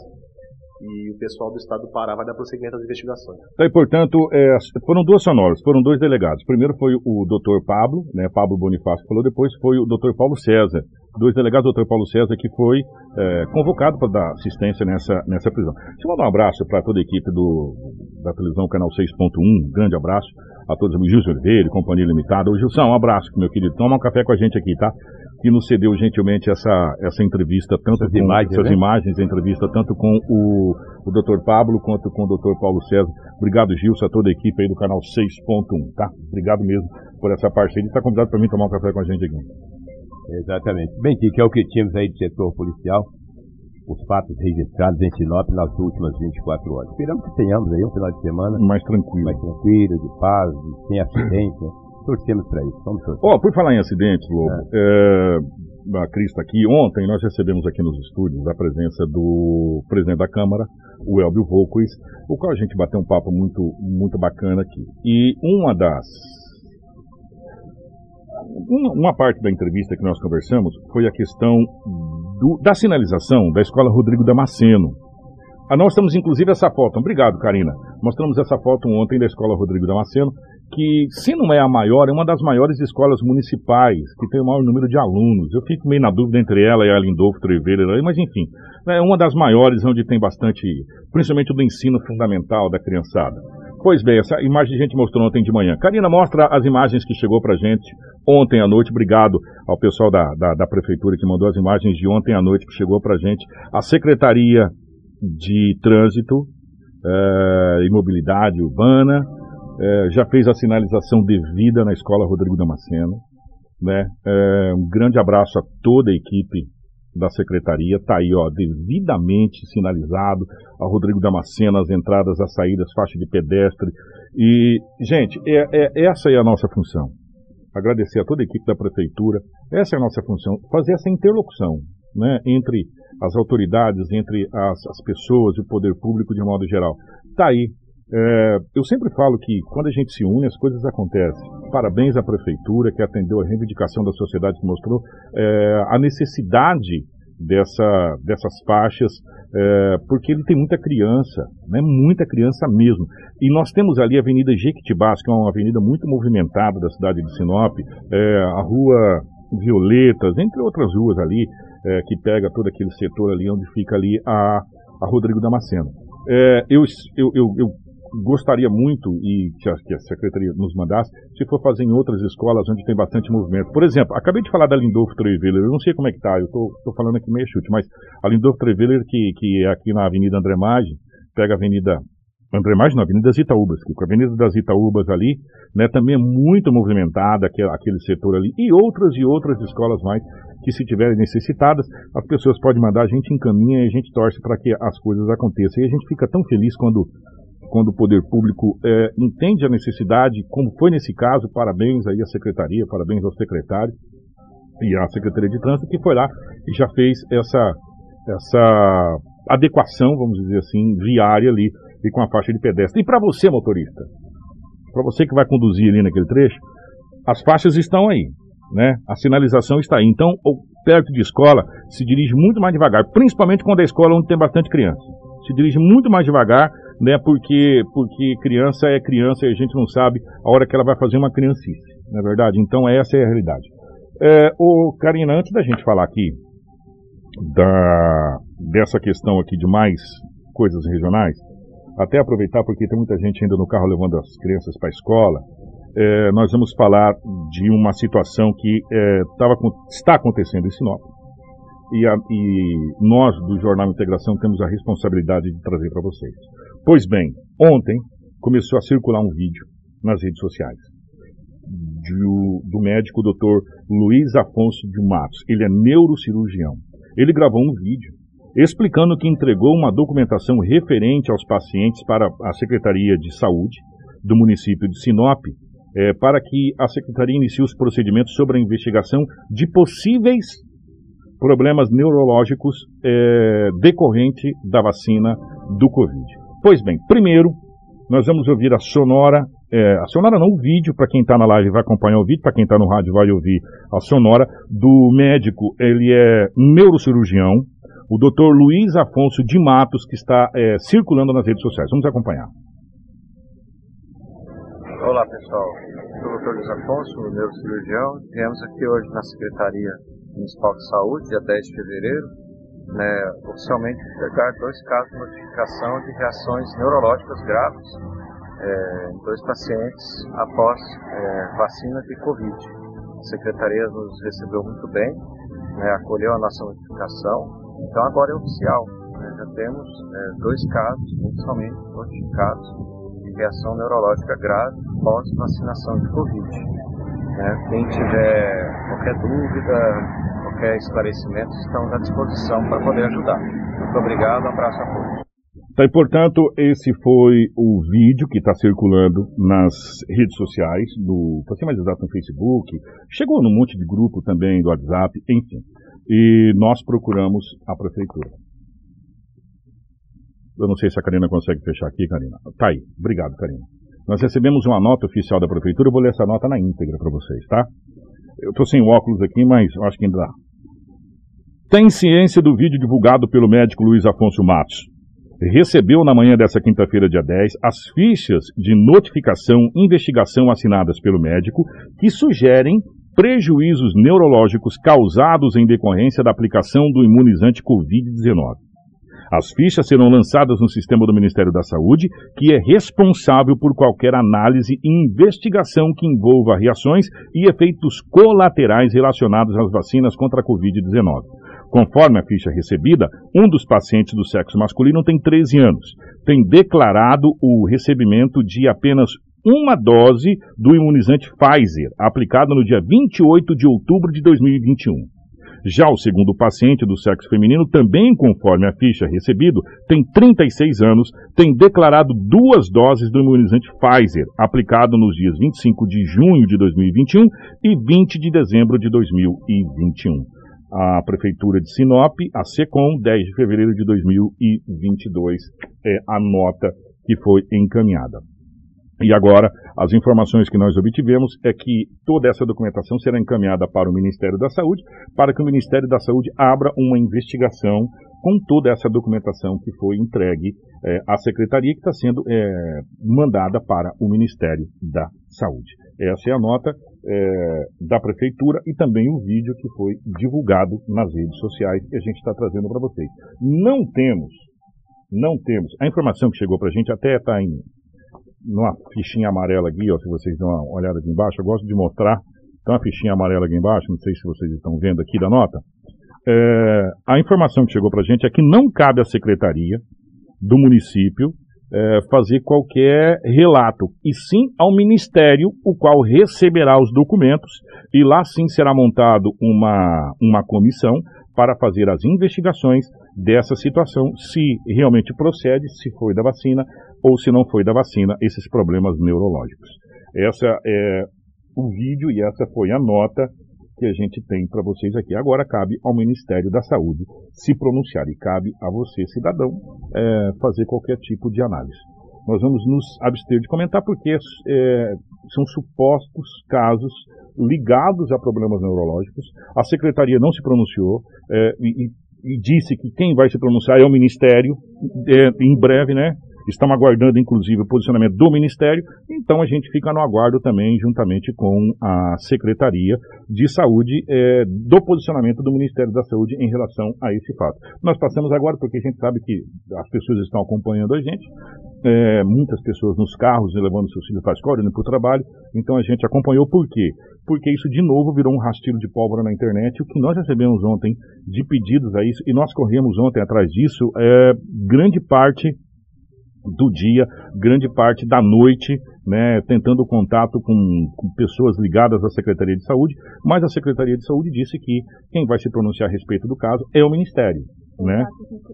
e o pessoal do Estado do Pará vai dar prosseguimento às investigações. Então, e, portanto, é, foram duas sonoras, foram dois delegados. Primeiro foi o doutor Pablo, né, Pablo Bonifácio falou, depois foi o doutor Paulo César, dois delegados, o doutor Paulo César, que foi é, convocado para dar assistência nessa, nessa prisão. Deixa eu mandar um abraço para toda a equipe do, da televisão Canal 6.1, grande abraço a todos, o Gilson Oliveira, Companhia Limitada. Ô Gilson, um abraço, meu querido. Toma um café com a gente aqui, tá? Que nos cedeu gentilmente essa, essa entrevista, tanto Essas com imagens, essas né? imagens, a entrevista tanto com o, o Dr. Pablo quanto com o Dr. Paulo César. Obrigado, Gilson, a toda a equipe aí do canal 6.1, tá? Obrigado mesmo por essa parceria. Está convidado para mim tomar um café com a gente aqui. Exatamente. Bem, que é o que tínhamos aí de setor policial, os fatos registrados em Sinop nas últimas 24 horas. Esperamos que tenhamos aí um final de semana Mais tranquilo. mais tranquilo, de paz, de- sem acidente. né? Torcemos para isso. Vamos torcer. Ó, por falar em acidentes, Lobo, é, a Cris está aqui. Ontem nós recebemos aqui nos estúdios a presença do presidente da Câmara, o Elbio Volquez, o qual a gente bateu um papo muito, muito bacana aqui. E uma das. Uma, parte da entrevista que nós conversamos foi a questão do- da sinalização da escola Rodrigo Damasceno. Ah, nós temos inclusive essa foto. Obrigado, Karina. Mostramos essa foto ontem da escola Rodrigo Damasceno, que, se não é a maior, é uma das maiores escolas municipais, que tem o maior número de alunos. Eu fico meio na dúvida entre ela e a Lindolfo Treveira, mas enfim, é uma das maiores onde tem bastante, principalmente do ensino fundamental da criançada. Pois bem, essa imagem a gente mostrou ontem de manhã. Karina, mostra as imagens que chegou pra gente ontem à noite. Obrigado ao pessoal da, da, da prefeitura que mandou as imagens de ontem à noite que chegou pra gente. A Secretaria de Trânsito eh, e Mobilidade Urbana eh, já fez a sinalização devida na Escola Rodrigo Damasceno. Né? Eh, um grande abraço a toda a equipe da secretaria, está aí ó, devidamente sinalizado, a Rodrigo Damasceno, as entradas, as saídas, faixa de pedestre. E, gente, é, é- essa é a nossa função. Agradecer a toda a equipe da prefeitura, essa é a nossa função, fazer essa interlocução né, entre as autoridades, entre as, as pessoas e o poder público de modo geral. Está aí. É, eu sempre falo que quando a gente se une, as coisas acontecem. Parabéns à prefeitura que atendeu a reivindicação da sociedade que mostrou é, a necessidade dessa, dessas faixas, é, porque ele tem muita criança, né, muita criança mesmo. E nós temos ali a Avenida Jequitibás, que é uma avenida muito movimentada da cidade de Sinop, é, a Rua Violetas, entre outras ruas ali, é, que pega todo aquele setor ali onde fica ali a, a Rodrigo Damasceno. É, eu, eu, eu, eu gostaria muito, e que a, que a Secretaria nos mandasse, se for fazer em outras escolas onde tem bastante movimento. Por exemplo, acabei de falar da Lindolfo Treveler, eu não sei como é que tá, eu tô falando aqui meio chute, mas a Lindolfo Treveler, que, que é aqui na Avenida André Maggi, pega a Avenida André Maggi, não, Avenida das Itaúbas, que a Avenida das Itaúbas ali, né, também é muito movimentada, aquele, aquele setor ali, e outras e outras escolas mais, que se tiverem necessitadas, as pessoas podem mandar, a gente encaminha e a gente torce para que as coisas aconteçam. E a gente fica tão feliz quando quando o poder público é, entende a necessidade, como foi nesse caso, parabéns aí à secretaria, parabéns ao secretário e à Secretaria de Trânsito, que foi lá e já fez essa, essa adequação, vamos dizer assim, viária ali e com a faixa de pedestre. E para você, motorista, para você que vai conduzir ali naquele trecho, as faixas estão aí, né? A sinalização está aí. Então, perto de escola, se dirige muito mais devagar, principalmente quando é escola onde tem bastante criança. Se dirige muito mais devagar, né? Porque, porque criança é criança e a gente não sabe a hora que ela vai fazer uma criancice, não é verdade? Então, essa é a realidade. É, ô, Karina, antes da gente falar aqui da, dessa questão aqui de mais coisas regionais, até aproveitar porque tem muita gente ainda no carro levando as crianças para a escola, é, nós vamos falar de uma situação que é, tava, está acontecendo em Sinop. E, a- e nós, do Jornal Integração, temos a responsabilidade de trazer para vocês. Pois bem, ontem começou a circular um vídeo nas redes sociais. do, do médico Dr. Luiz Afonso de Matos. Ele é neurocirurgião. Ele gravou um vídeo explicando que entregou uma documentação referente aos pacientes para a Secretaria de Saúde do município de Sinop, é, para que a Secretaria inicie os procedimentos sobre a investigação de possíveis problemas neurológicos é, decorrente da vacina do Covid. Pois bem, primeiro nós vamos ouvir a sonora, é, a sonora não o vídeo, para quem está na live vai acompanhar o vídeo, para quem está no rádio vai ouvir a sonora do médico, ele é neurocirurgião, o Dr. Luiz Afonso de Matos, que está é, circulando nas redes sociais. Vamos acompanhar. Olá pessoal, sou o Dr. Luiz Afonso, neurocirurgião. Viemos aqui hoje na Secretaria Municipal de Saúde, dia 10 de fevereiro, né, oficialmente pegar dois casos de notificação de reações neurológicas graves é, em dois pacientes após é, vacina de Covid. A Secretaria nos recebeu muito bem, né, acolheu a nossa notificação então agora é oficial, né? já temos é, dois casos oficialmente notificados de reação neurológica grave pós vacinação de Covid. Né? Quem tiver qualquer dúvida, qualquer esclarecimento, estamos à disposição para poder ajudar. Muito obrigado, um abraço a todos. Tá, e, portanto, esse foi o vídeo que está circulando nas redes sociais, para ser mais exato, no Facebook, chegou num monte de grupo também do WhatsApp, enfim e nós procuramos a prefeitura. Eu não sei se a Karina consegue fechar aqui, Karina. Tá aí. Obrigado, Karina. Nós recebemos uma nota oficial da prefeitura, eu vou ler essa nota na íntegra para vocês, tá? Eu estou sem óculos aqui, mas acho que ainda dá. Tem ciência do vídeo divulgado pelo médico Luiz Afonso Matos. Recebeu na manhã dessa quinta-feira, dia 10, as fichas de notificação investigação assinadas pelo médico que sugerem prejuízos neurológicos causados em decorrência da aplicação do imunizante Covid-19. As fichas serão lançadas no sistema do Ministério da Saúde, que é responsável por qualquer análise e investigação que envolva reações e efeitos colaterais relacionados às vacinas contra a Covid-19. Conforme a ficha recebida, um dos pacientes do sexo masculino tem 13 anos. Tem declarado o recebimento de apenas uma dose do imunizante Pfizer, aplicada no dia 28 de outubro de 2021. Já o segundo paciente do sexo feminino, também conforme a ficha recebido, tem 36 anos, tem declarado duas doses do imunizante Pfizer, aplicado nos dias 25 de junho de 2021 e 20 de dezembro de 2021. A Prefeitura de Sinop, a SECOM, 10 de fevereiro de 2022, é a nota que foi encaminhada. E agora, as informações que nós obtivemos é que toda essa documentação será encaminhada para o Ministério da Saúde, para que o Ministério da Saúde abra uma investigação com toda essa documentação que foi entregue é, à Secretaria, que está sendo é, mandada para o Ministério da Saúde. Essa é a nota é, da Prefeitura e também o vídeo que foi divulgado nas redes sociais que a gente está trazendo para vocês. Não temos, não temos, a informação que chegou para a gente até está em numa fichinha amarela aqui, ó, se vocês dão uma olhada aqui embaixo, eu gosto de mostrar, tem uma fichinha amarela aqui embaixo, não sei se vocês estão vendo aqui da nota. É, a informação que chegou para a gente é que não cabe à secretaria do município é, fazer qualquer relato, e sim ao ministério, o qual receberá os documentos, e lá sim será montado uma, uma comissão para fazer as investigações dessa situação, se realmente procede, se foi da vacina ou se não foi da vacina, esses problemas neurológicos. Essa é o vídeo e essa foi a nota que a gente tem para vocês aqui. Agora cabe ao Ministério da Saúde se pronunciar e cabe a você, cidadão, é, fazer qualquer tipo de análise. Nós vamos nos abster de comentar porque é, são supostos casos ligados a problemas neurológicos. A secretaria não se pronunciou é, e, e, disse que quem vai se pronunciar é o Ministério, é, em breve, né? Estamos aguardando, inclusive, o posicionamento do Ministério, então a gente fica no aguardo também, juntamente com a Secretaria de Saúde, é, do posicionamento do Ministério da Saúde em relação a esse fato. Nós passamos agora porque a gente sabe que as pessoas estão acompanhando a gente, é, muitas pessoas nos carros levando seus filhos para a escola, indo para o trabalho, então a gente acompanhou por quê? Porque isso de novo virou um rastilho de pólvora na internet, o que nós recebemos ontem de pedidos a isso, e nós corremos ontem atrás disso, é, grande parte do dia, grande parte da noite, né, tentando contato com, com pessoas ligadas à Secretaria de Saúde, mas a Secretaria de Saúde disse que quem vai se pronunciar a respeito do caso é o Ministério. Né?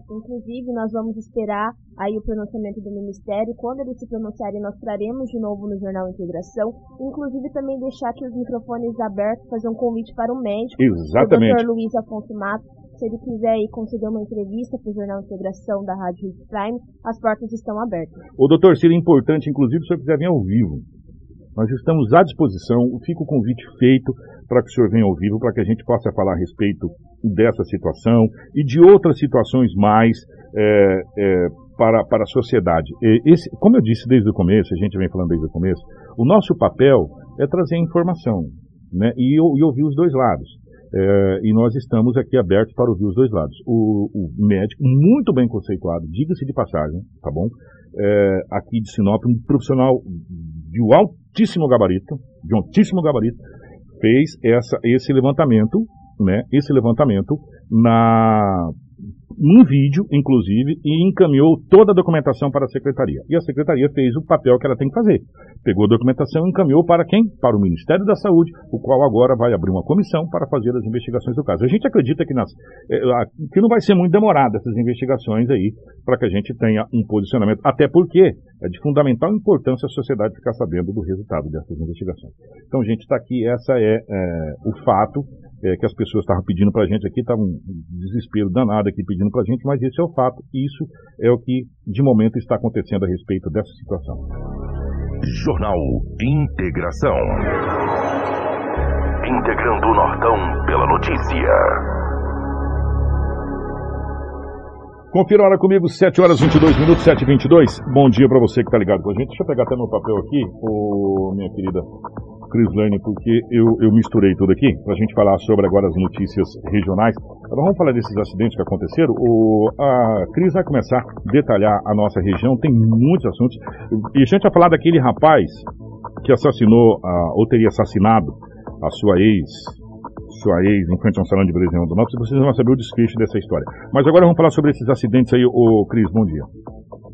Inclusive, nós vamos esperar aí o pronunciamento do Ministério. Quando eles se pronunciarem, nós traremos de novo no Jornal Integração. Inclusive, também deixar aqui os microfones abertos, fazer um convite para o médico, Exatamente. o Dr. Luiz Afonso Matos. Se ele quiser aí conceder uma entrevista para o Jornal Integração da Rádio Hits Prime, as portas estão abertas. O doutor, seria importante, inclusive, se o senhor quiser vir ao vivo. Nós estamos à disposição, fica o convite feito para que o senhor venha ao vivo, para que a gente possa falar a respeito dessa situação e de outras situações mais é, é, para, para a sociedade. Esse, como eu disse desde o começo, a gente vem falando desde o começo, o nosso papel é trazer informação né, e, e ouvir os dois lados. É, e nós estamos aqui abertos para ouvir os dois lados. O, o médico, muito bem conceituado, diga-se de passagem, tá bom? É, aqui de Sinop, um profissional de um altíssimo gabarito, de um altíssimo gabarito, fez essa, esse levantamento, né? Esse levantamento na num vídeo, inclusive, e encaminhou toda a documentação para a secretaria. E a secretaria fez o papel que ela tem que fazer. Pegou a documentação e encaminhou para quem? Para o Ministério da Saúde, o qual agora vai abrir uma comissão para fazer as investigações do caso. A gente acredita que, nas, eh, que não vai ser muito demorada essas investigações aí, para que a gente tenha um posicionamento. Até porque é de fundamental importância a sociedade ficar sabendo do resultado dessas investigações. Então, gente, está aqui, essa é, é o fato é, que as pessoas estavam pedindo para a gente aqui, estava um desespero danado aqui pedindo para a gente, mas esse é o fato, isso é o que de momento está acontecendo a respeito dessa situação. Jornal Integração. Integrando o Nortão pela notícia. Confira a hora comigo, 7 horas 22 minutos, 7 e 22 Bom dia para você que está ligado com a gente. Deixa eu pegar até meu papel aqui, ô, minha querida Cris Lane, porque eu, eu misturei tudo aqui, para a gente falar sobre agora as notícias regionais. Agora vamos falar desses acidentes que aconteceram. O, a Cris vai começar a detalhar a nossa região, tem muitos assuntos. E a gente vai falar daquele rapaz que assassinou, a, ou teria assassinado a sua ex, sua ex em frente a um salão de beleza em Rondonópolis, vocês vão saber o desfecho dessa história. Mas agora vamos falar sobre esses acidentes aí, ô Cris, bom dia.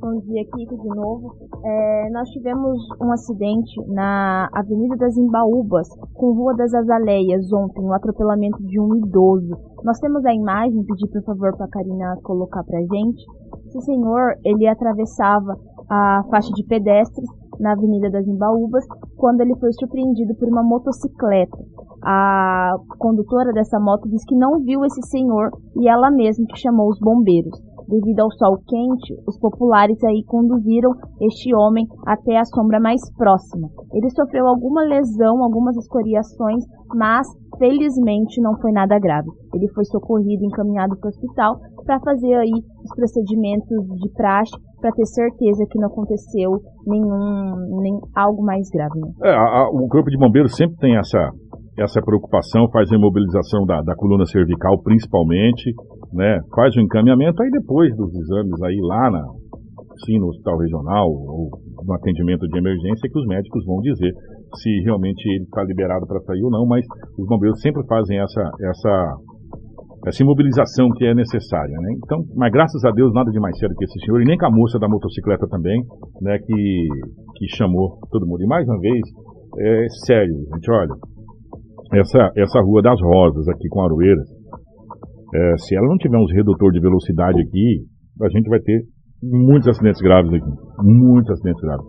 Bom dia, Kiko, de novo. É, nós tivemos um acidente na Avenida das Embaúbas, com Rua das Azaleias, ontem, um atropelamento de um idoso. Nós temos a imagem, pedi por favor para a Karina colocar para gente. Esse senhor, ele atravessava a faixa de pedestres na Avenida das Embaúbas, quando ele foi surpreendido por uma motocicleta. A condutora dessa moto disse que não viu esse senhor e ela mesma que chamou os bombeiros. Devido ao sol quente, os populares aí conduziram este homem até a sombra mais próxima. Ele sofreu alguma lesão, algumas escoriações, mas felizmente não foi nada grave. Ele foi socorrido e encaminhado para o hospital para fazer aí os procedimentos de praxe para ter certeza que não aconteceu nenhum nem algo mais grave. Né? É, a, a, o corpo de bombeiros sempre tem essa essa preocupação, faz a imobilização da, da coluna cervical principalmente, né? Faz o encaminhamento aí depois dos exames aí lá na sim, no hospital regional ou no atendimento de emergência que os médicos vão dizer se realmente ele está liberado para sair ou não, mas os bombeiros sempre fazem essa essa essa imobilização que é necessária, né? Então, mas graças a Deus nada de mais sério que esse senhor e nem com a moça da motocicleta também, né? Que que chamou todo mundo. E mais uma vez, é sério, gente, olha, essa, essa Rua das Rosas aqui com Aroeiras, é, se ela não tiver uns redutor de velocidade aqui, a gente vai ter muitos acidentes graves aqui. Muitos acidentes graves.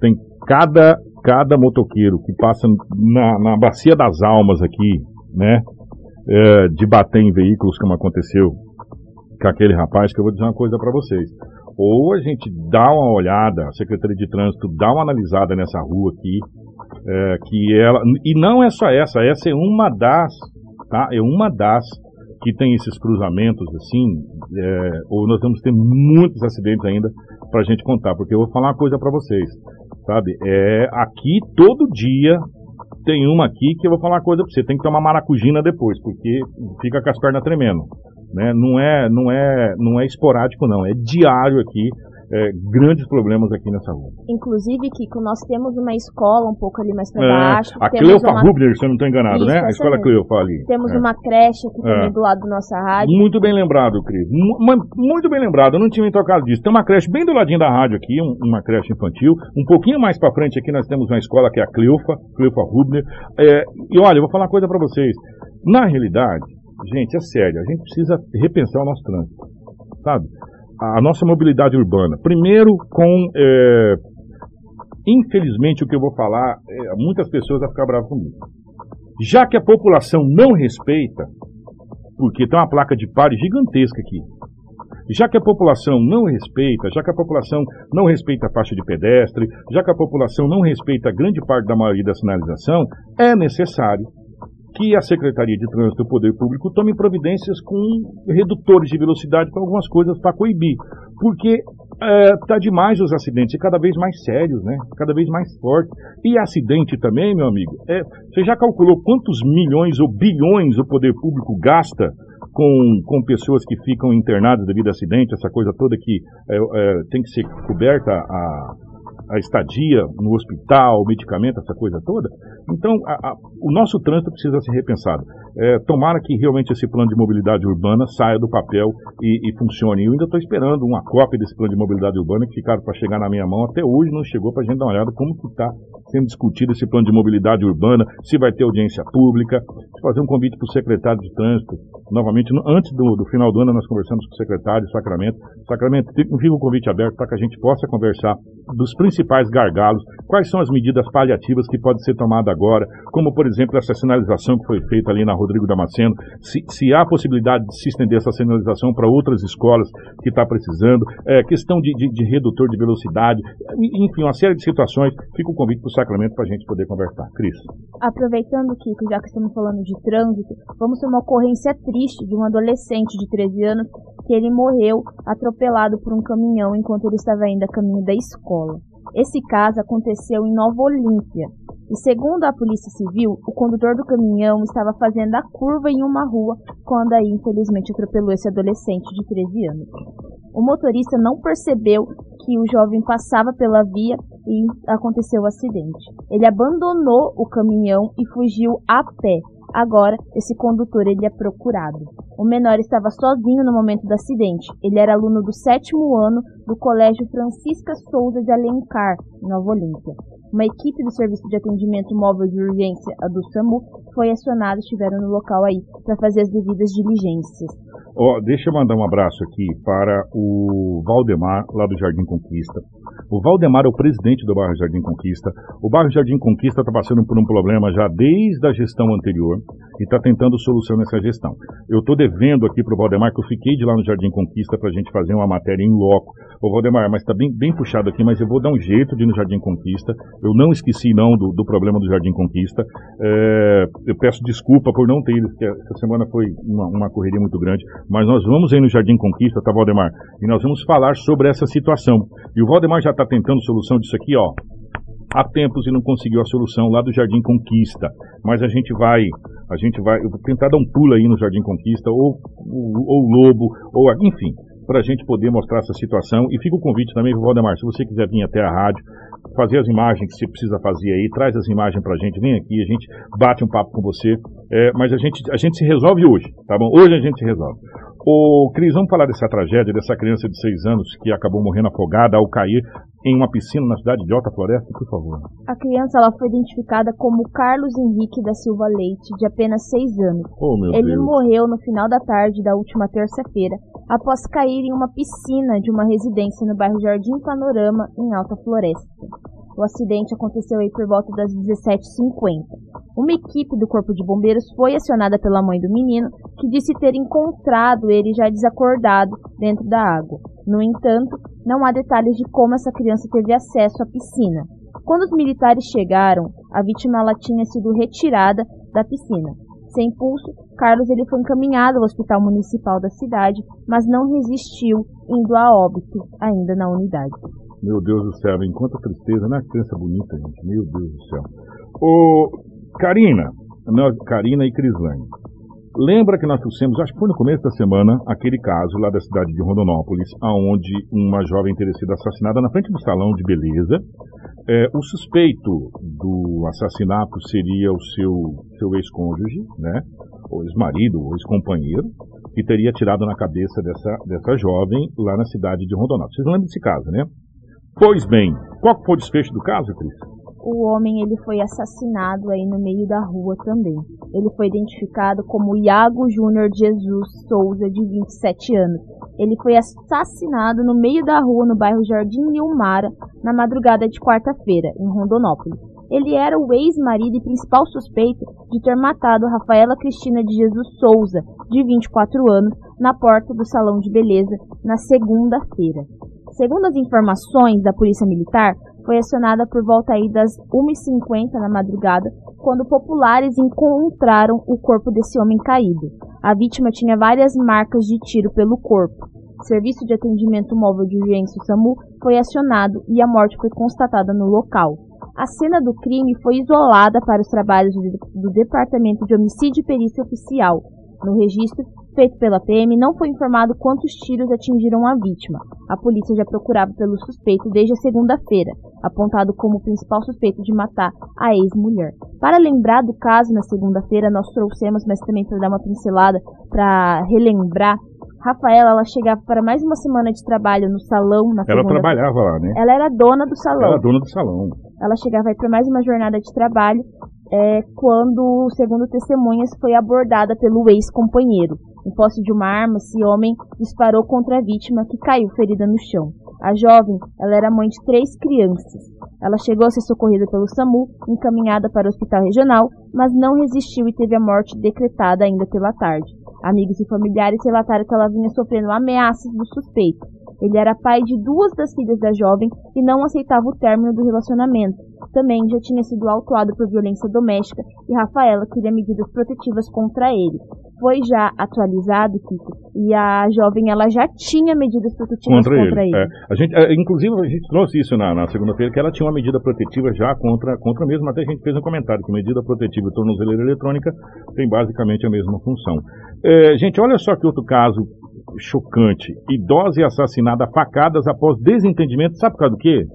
Tem cada, cada motoqueiro que passa na, na bacia das almas aqui, né? É, de bater em veículos, como aconteceu com aquele rapaz, que eu vou dizer uma coisa para vocês. Ou a gente dá uma olhada, a Secretaria de Trânsito dá uma analisada nessa rua aqui, é, que ela. E não é só essa, essa é uma das. Tá? É uma das que tem esses cruzamentos assim, é, ou nós vamos ter muitos acidentes ainda para a gente contar, porque eu vou falar uma coisa para vocês, sabe? É, aqui todo dia tem uma aqui que eu vou falar uma coisa para você, tem que tomar maracujina depois, porque fica com as pernas tremendo, né? Não é, não é, não é esporádico não, é diário aqui é, grandes problemas aqui nessa rua. Inclusive, Kiko, nós temos uma escola um pouco ali mais para É, baixo. a Cleofa uma, Rubner, se eu não estou enganado, Isso, né? A escola mesmo. Cleofa ali. Temos É. uma creche aqui É. também do lado da nossa rádio. Muito bem lembrado, Cris. Muito bem lembrado, eu não tinha me tocado disso. Tem uma creche bem do ladinho da rádio aqui, um- uma creche infantil. Um pouquinho mais pra frente aqui nós temos uma escola que é a Cleofa, Cleofa Rubner. É, e olha, eu vou falar uma coisa pra vocês. Na realidade, gente, é sério, a gente precisa repensar o nosso trânsito, sabe? A nossa mobilidade urbana. Primeiro com... é, infelizmente, o que eu vou falar, é, muitas pessoas vão ficar bravas comigo. Já que a população não respeita, porque tem uma placa de pare gigantesca aqui. Já que a população não respeita, já que a população não respeita a faixa de pedestre, já que a população não respeita grande parte da maioria da sinalização, é necessário que a Secretaria de Trânsito e o Poder Público tome providências com redutores de velocidade para algumas coisas para coibir. Porque está demais os acidentes, e cada vez mais sérios, né? cada vez mais fortes. E acidente também, meu amigo, é, você já calculou quantos milhões ou bilhões o Poder Público gasta com, com pessoas que ficam internadas devido a acidente, essa coisa toda que é, é, tem que ser coberta a, a estadia no hospital, medicamento, essa coisa toda. Então, a- a- o nosso trânsito precisa ser repensado. É, tomara que realmente esse plano de mobilidade urbana saia do papel e, e funcione. Eu ainda estou esperando uma cópia desse plano de mobilidade urbana que ficaram para chegar na minha mão. Até hoje não chegou para a gente dar uma olhada como que está sendo discutido esse plano de mobilidade urbana, se vai ter audiência pública. Fazer um convite para o secretário de trânsito. Novamente, no- antes do, do final do ano, nós conversamos com o secretário Sacramento. Sacramento, fica o convite aberto para que a gente possa conversar dos principais gargalos, quais são as medidas paliativas que podem ser tomadas agora, como, por exemplo, essa sinalização que foi feita ali na Rodrigo Damasceno, se, se há possibilidade de se estender essa sinalização para outras escolas que está precisando, é, questão de, de- de redutor de velocidade, enfim, uma série de situações. Fica o convite para o Sacramento para a gente poder conversar. Cris. Aproveitando, Kiko, já que estamos falando de trânsito, vamos ter uma ocorrência triste de um adolescente de 13 anos que ele morreu atropelado por um caminhão enquanto ele estava indo a caminho da escola. Esse caso aconteceu em Nova Olímpia. E segundo a Polícia Civil, o condutor do caminhão estava fazendo a curva em uma rua quando aí infelizmente atropelou esse adolescente de 13 anos. O motorista não percebeu que o jovem passava pela via e aconteceu o acidente. Ele abandonou o caminhão e fugiu a pé. Agora, esse condutor ele é procurado. O menor estava sozinho no momento do acidente. Ele era aluno do sétimo ano do Colégio Francisca Souza de Alencar, em Nova Olímpia. Uma equipe do Serviço de Atendimento Móvel de Urgência, a do SAMU, foi acionada e estiveram no local aí para fazer as devidas diligências. Ó, deixa eu mandar um abraço aqui para o Valdemar, lá do Jardim Conquista. O Valdemar é o presidente do bairro Jardim Conquista. O bairro Jardim Conquista está passando por um problema já desde a gestão anterior e está tentando solução nessa gestão. Eu estou devendo aqui para o Valdemar, que eu fiquei de lá no Jardim Conquista para a gente fazer uma matéria em loco. Ô Valdemar, mas está bem, bem puxado aqui, mas eu vou dar um jeito de ir no Jardim Conquista. Eu não esqueci não do, do problema do Jardim Conquista. É, eu peço desculpa por não ter ido, porque essa semana foi uma, uma correria muito grande. Mas nós vamos aí no Jardim Conquista, tá, Valdemar? E nós vamos falar sobre essa situação. E o Valdemar já está tentando solução disso aqui, ó. Há tempos e não conseguiu a solução lá do Jardim Conquista. Mas a gente vai, a gente vai, eu vou tentar dar um pulo aí no Jardim Conquista, ou ou o Lobo, ou a- enfim, para a gente poder mostrar essa situação. E fica o convite também, Valdemar, se você quiser vir até a rádio, fazer as imagens que você precisa fazer aí, traz as imagens pra gente, vem aqui, a gente bate um papo com você, é, mas a gente, a gente se resolve hoje, tá bom? Hoje a gente se resolve. Ô, Cris, vamos falar dessa tragédia, dessa criança de seis anos que acabou morrendo afogada ao cair em uma piscina na cidade de Alta Floresta, por favor. A criança ela foi identificada como Carlos Henrique da Silva Leite, de apenas 6 anos. Oh, meu Ele Deus. morreu no final da tarde da última terça-feira, após cair em uma piscina de uma residência no bairro Jardim Panorama, em Alta Floresta. O acidente aconteceu aí por volta das 17h50. Uma equipe do Corpo de Bombeiros foi acionada pela mãe do menino, que disse ter encontrado ele já desacordado dentro da água. No entanto, não há detalhes de como essa criança teve acesso à piscina. Quando os militares chegaram, a vítima ela tinha sido retirada da piscina. Sem pulso, Carlos ele foi encaminhado ao hospital municipal da cidade, mas não resistiu, indo a óbito ainda na unidade. Meu Deus do céu, enquanto tristeza, né? Criança bonita, gente. Meu Deus do céu. Ô, Karina, nós, Karina e Crislane. Lembra que nós trouxemos, acho que foi no começo da semana, aquele caso lá da cidade de Rondonópolis, onde uma jovem teria sido assassinada na frente do salão de beleza. É, o suspeito do assassinato seria o seu, seu ex-cônjuge, né? ou ex-marido, ou ex-companheiro, que teria tirado na cabeça dessa, dessa jovem lá na cidade de Rondonópolis. Vocês lembram desse caso, né? Pois bem, qual foi o desfecho do caso, Cris? o homem ele foi assassinado aí no meio da rua também. Ele foi identificado como Iago Júnior Jesus Souza, de 27 anos. Ele foi assassinado no meio da rua no bairro Jardim Nilmara, na madrugada de quarta-feira, em Rondonópolis. Ele era o ex-marido e principal suspeito de ter matado Rafaela Cristina de Jesus Souza, de 24 anos, na porta do salão de beleza na segunda-feira. Segundo as informações da Polícia Militar, foi acionada por volta aí das 1h50 na madrugada, quando populares encontraram o corpo desse homem caído. A vítima tinha várias marcas de tiro pelo corpo. O Serviço de Atendimento Móvel de Urgência SAMU foi acionado e a morte foi constatada no local. A cena do crime foi isolada para os trabalhos do Departamento de Homicídio e Perícia Oficial. No registro, feito pela PM, não foi informado quantos tiros atingiram a vítima. A polícia já procurava pelo suspeito desde a segunda-feira, apontado como o principal suspeito de matar a ex-mulher. Para lembrar do caso na segunda-feira, nós trouxemos, mas também para dar uma pincelada, para relembrar Rafaela, ela chegava para mais uma semana de trabalho no salão na Ela trabalhava lá, né? Ela era dona do salão. Ela era dona do salão. Ela chegava aí para mais uma jornada de trabalho é, quando, segundo testemunhas, foi abordada pelo ex-companheiro. Em posse de uma arma, esse homem disparou contra a vítima, que caiu ferida no chão. A jovem, ela era mãe de três crianças. Ela chegou a ser socorrida pelo SAMU, encaminhada para o hospital regional, mas não resistiu e teve a morte decretada ainda pela tarde. Amigos e familiares relataram que ela vinha sofrendo ameaças do suspeito. Ele era pai de duas das filhas da jovem e não aceitava o término do relacionamento. Também já tinha sido autuado por violência doméstica e Rafaela queria medidas protetivas contra ele. Foi já atualizado, Kiko, e a jovem ela já tinha medidas protetivas contra, contra ele. ele. É. A gente, é, inclusive, a gente trouxe isso na, na segunda-feira, que ela tinha uma medida protetiva já contra, contra mesmo. Até a gente fez um comentário que medida protetiva e tornozeleira eletrônica tem basicamente a mesma função. É, gente, olha só que outro caso chocante. Idosa e assassinada a facadas após desentendimento. Sabe por causa do quê?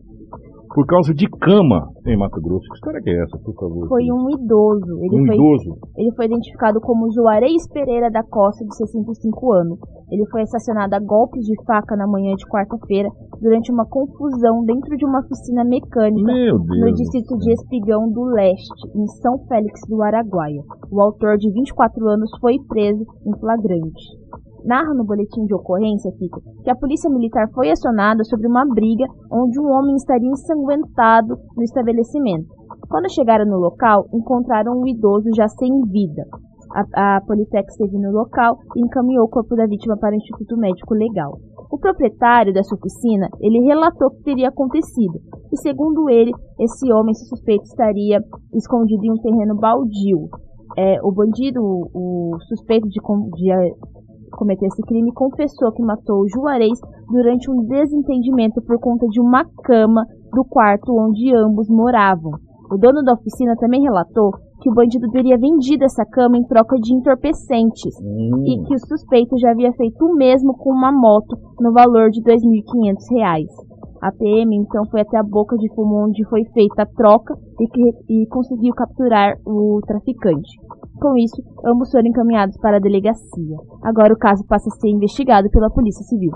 por causa de cama em Mato Grosso. Que história que é essa, por favor? Foi um idoso. Ele um foi, idoso? Ele foi identificado como Juarez Pereira da Costa, de 65 anos. Ele foi assassinado a golpes de faca na manhã de quarta-feira durante uma confusão dentro de uma oficina mecânica no distrito de Espigão do Leste, em São Félix do Araguaia. O autor de 24 anos foi preso em flagrante narra no boletim de ocorrência, Fico, que a polícia militar foi acionada sobre uma briga onde um homem estaria ensanguentado no estabelecimento. Quando chegaram no local, encontraram um idoso já sem vida. A, a Politec esteve no local e encaminhou o corpo da vítima para o Instituto Médico Legal. O proprietário dessa oficina, ele relatou o que teria acontecido. E segundo ele, esse homem, esse suspeito, estaria escondido em um terreno baldio. É, o bandido, o, o suspeito de, de cometeu esse crime confessou que matou Juarez durante um desentendimento por conta de uma cama do quarto onde ambos moravam. O dono da oficina também relatou que o bandido teria vendido essa cama em troca de entorpecentes hum. e que o suspeito já havia feito o mesmo com uma moto no valor de R$ 2.500. A PM então foi até a boca de fumo onde foi feita a troca e, que, e conseguiu capturar o traficante. Com isso, ambos foram encaminhados para a delegacia. Agora o caso passa a ser investigado pela Polícia Civil.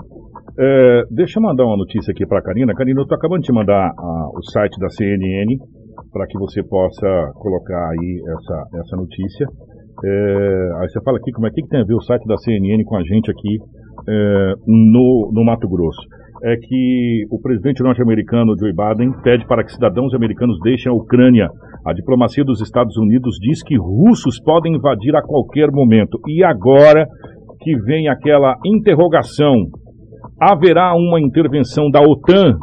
É, deixa eu mandar uma notícia aqui para a Karina. Karina, eu estou acabando de mandar a, o site da CNN para que você possa colocar aí essa, essa notícia. É, aí você fala aqui como é que tem a ver o site da CNN com a gente aqui é, no, no Mato Grosso é que o presidente norte-americano Joe Biden pede para que cidadãos americanos deixem a Ucrânia. A diplomacia dos Estados Unidos diz que russos podem invadir a qualquer momento. E agora que vem aquela interrogação: haverá uma intervenção da OTAN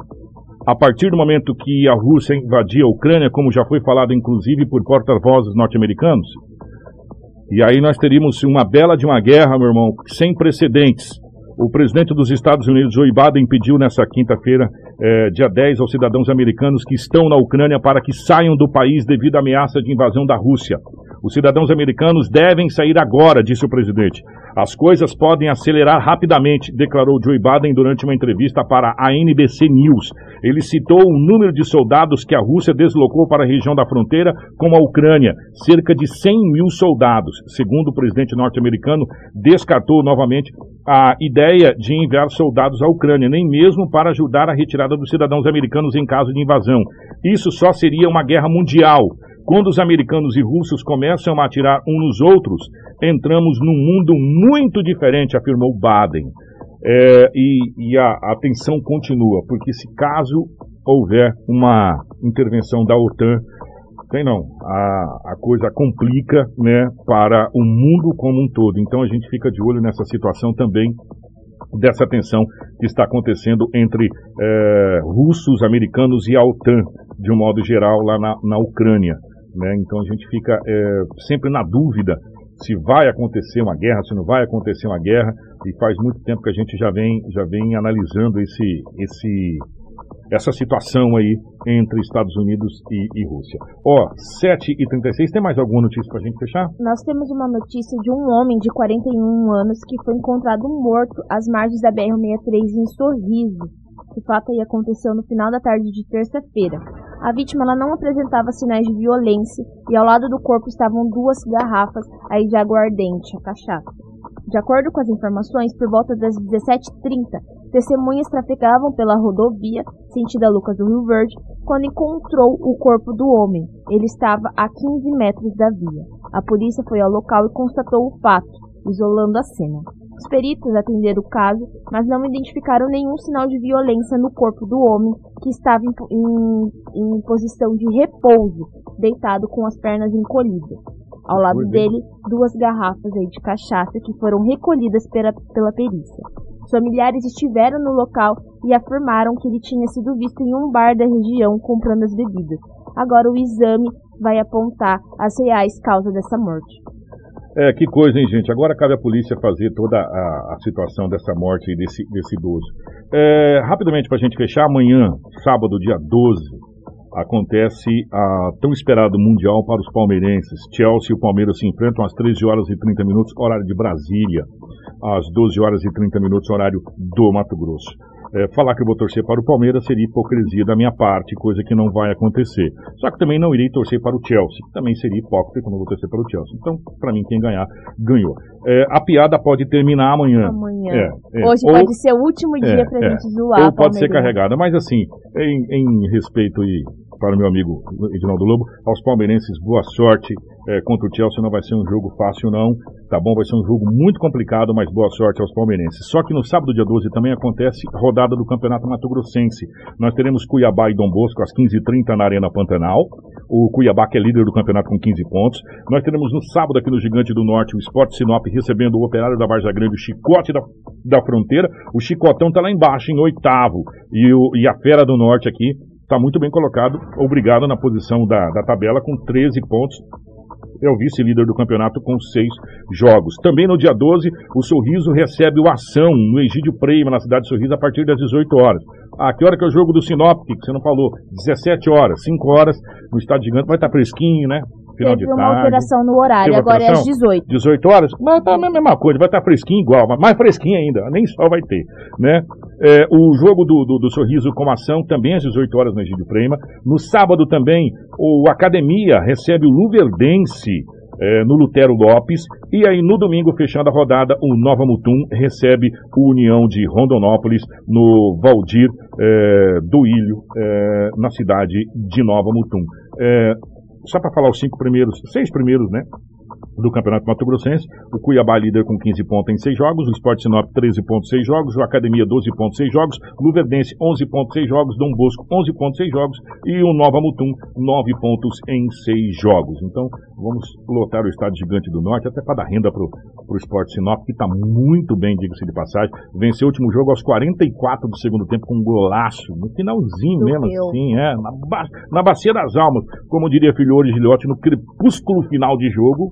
a partir do momento que a Rússia invadir a Ucrânia, como já foi falado inclusive por porta-vozes norte-americanos? E aí nós teríamos uma bela de uma guerra, meu irmão, sem precedentes. O presidente dos Estados Unidos, Joe Biden, pediu nessa quinta-feira, eh, dia 10, aos cidadãos americanos que estão na Ucrânia para que saiam do país devido à ameaça de invasão da Rússia. Os cidadãos americanos devem sair agora, disse o presidente. As coisas podem acelerar rapidamente, declarou Joe Biden durante uma entrevista para a NBC News. Ele citou o número de soldados que a Rússia deslocou para a região da fronteira com a Ucrânia, cerca de 100 mil soldados. Segundo o presidente norte-americano, descartou novamente a ideia de enviar soldados à Ucrânia, nem mesmo para ajudar a retirada dos cidadãos americanos em caso de invasão. Isso só seria uma guerra mundial. Quando os americanos e russos começam a atirar uns nos outros, entramos num mundo muito diferente, afirmou Baden. É, e, e a, a tensão continua, porque se caso houver uma intervenção da OTAN, tem não, a, a coisa complica né, para o mundo como um todo. Então a gente fica de olho nessa situação também dessa tensão que está acontecendo entre é, russos, americanos e a OTAN, de um modo geral, lá na, na Ucrânia. Né? Então a gente fica é, sempre na dúvida se vai acontecer uma guerra, se não vai acontecer uma guerra, e faz muito tempo que a gente já vem, já vem analisando esse, esse, essa situação aí entre Estados Unidos e, e Rússia. Ó, 7h36, tem mais alguma notícia pra gente fechar? Nós temos uma notícia de um homem de 41 anos que foi encontrado morto às margens da BR-63 em Sorriso. O fato aí aconteceu no final da tarde de terça-feira. A vítima ela não apresentava sinais de violência e ao lado do corpo estavam duas garrafas aí de aguardente, a cachaça. De acordo com as informações, por volta das 17h30, testemunhas trafegavam pela rodovia, sentido a Lucas do Rio Verde, quando encontrou o corpo do homem. Ele estava a 15 metros da via. A polícia foi ao local e constatou o fato, isolando a cena. Os peritos atenderam o caso, mas não identificaram nenhum sinal de violência no corpo do homem, que estava em, em, em posição de repouso, deitado com as pernas encolhidas. Ao lado dele, duas garrafas de cachaça que foram recolhidas pela, pela perícia. Os familiares estiveram no local e afirmaram que ele tinha sido visto em um bar da região comprando as bebidas. Agora o exame vai apontar as reais causas dessa morte. É, que coisa, hein, gente? Agora cabe à polícia fazer toda a, a situação dessa morte desse, desse idoso. É, rapidamente, para a gente fechar, amanhã, sábado, dia 12, acontece a tão esperado Mundial para os palmeirenses. Chelsea e o Palmeiras se enfrentam às 13 horas e 30 minutos, horário de Brasília, às 12 horas e 30 minutos, horário do Mato Grosso. É, falar que eu vou torcer para o Palmeiras seria hipocrisia da minha parte, coisa que não vai acontecer. Só que também não irei torcer para o Chelsea, também seria hipócrita quando eu vou torcer para o Chelsea. Então, para mim, quem ganhar, ganhou. É, a piada pode terminar amanhã. Amanhã. É, é. Hoje Ou- pode ser o último dia é, pra é. gente zoar. Ou pode ser carregada. Mas assim, em, em respeito e para o meu amigo Edinaldo Lobo, aos palmeirenses, boa sorte é, contra o Chelsea. Não vai ser um jogo fácil, não. Tá bom? Vai ser um jogo muito complicado, mas boa sorte aos palmeirenses. Só que no sábado, dia 12, também acontece rodada do Campeonato Mato Grossense. Nós teremos Cuiabá e Dom Bosco às 15h30 na Arena Pantanal. O Cuiabá, que é líder do campeonato com 15 pontos. Nós teremos no sábado aqui no Gigante do Norte o Sport Sinop recebendo o operário da Varja Grande, o Chicote da, da Fronteira. O Chicotão tá lá embaixo, em oitavo. E, o, e a Fera do Norte aqui está muito bem colocado, obrigado na posição da, da tabela com 13 pontos. É o vice-líder do campeonato com seis jogos. Também no dia 12, o Sorriso recebe o Ação no Egídio Preima, na cidade de Sorriso, a partir das 18 horas. Ah, que hora que é o jogo do Sinop, que você não falou? 17 horas, 5 horas, no estádio gigante, vai estar fresquinho, né? Final Teve de uma tarde. alteração no horário, agora é às alteração? 18. 18 horas, mas tá a mesma coisa, vai estar fresquinho igual, mas mais fresquinho ainda, nem só vai ter, né? É, o jogo do, do, do Sorriso com ação também às 18 horas no Egídio Prema. No sábado também, o Academia recebe o Luverdense é, no Lutero Lopes. E aí no domingo, fechando a rodada, o Nova Mutum recebe o União de Rondonópolis no Valdir é, do Ilho, é, na cidade de Nova Mutum. Só para falar os cinco primeiros, seis primeiros, né? Do Campeonato Mato Grossense, o Cuiabá líder com 15 pontos em 6 jogos, o Sport Sinop 13 pontos 6 jogos, o Academia 12 pontos 6 jogos, Luverdense 11 pontos 6 jogos, Dom Bosco 11 pontos 6 jogos. E o Nova Mutum 9 pontos em 6 jogos. Então vamos lotar o Estado Gigante do Norte até para dar renda pro, pro Sport Sinop, que está muito bem, diga-se de passagem. Venceu o último jogo aos 44 do segundo tempo com um golaço, no finalzinho Do mesmo meu. assim, é, na, ba- na bacia das almas, como diria Filhores Gilhote, no crepúsculo final de jogo,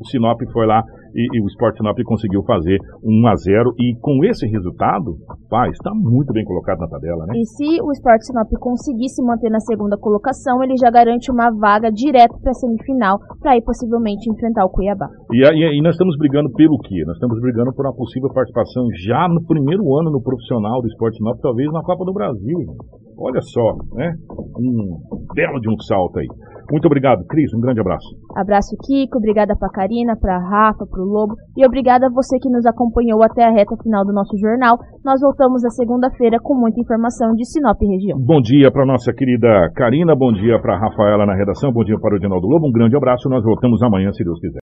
o Sinop foi lá e, e o Sport Sinop conseguiu fazer 1 a 0 e com esse resultado, rapaz, está muito bem colocado na tabela, né? E se o Sport Sinop conseguir se manter na segunda colocação, ele já garante uma vaga direto para a semifinal, para aí possivelmente enfrentar o Cuiabá. E, e, e nós estamos brigando pelo quê? Nós estamos brigando por uma possível participação já no primeiro ano no profissional do Sport Sinop, talvez na Copa do Brasil. Olha só, né? Um belo de um salto aí. Muito obrigado, Cris. Um grande abraço. Abraço, Kiko. Obrigada pra Karina, pra Rafa, pro Lobo. E obrigada a você que nos acompanhou até a reta final do nosso jornal. Nós voltamos na segunda-feira com muita informação de Sinop e região. Bom dia para nossa querida Karina. Bom dia para Rafaela na redação. Bom dia para o Edinaldo Lobo. Um grande abraço. Nós voltamos amanhã, se Deus quiser.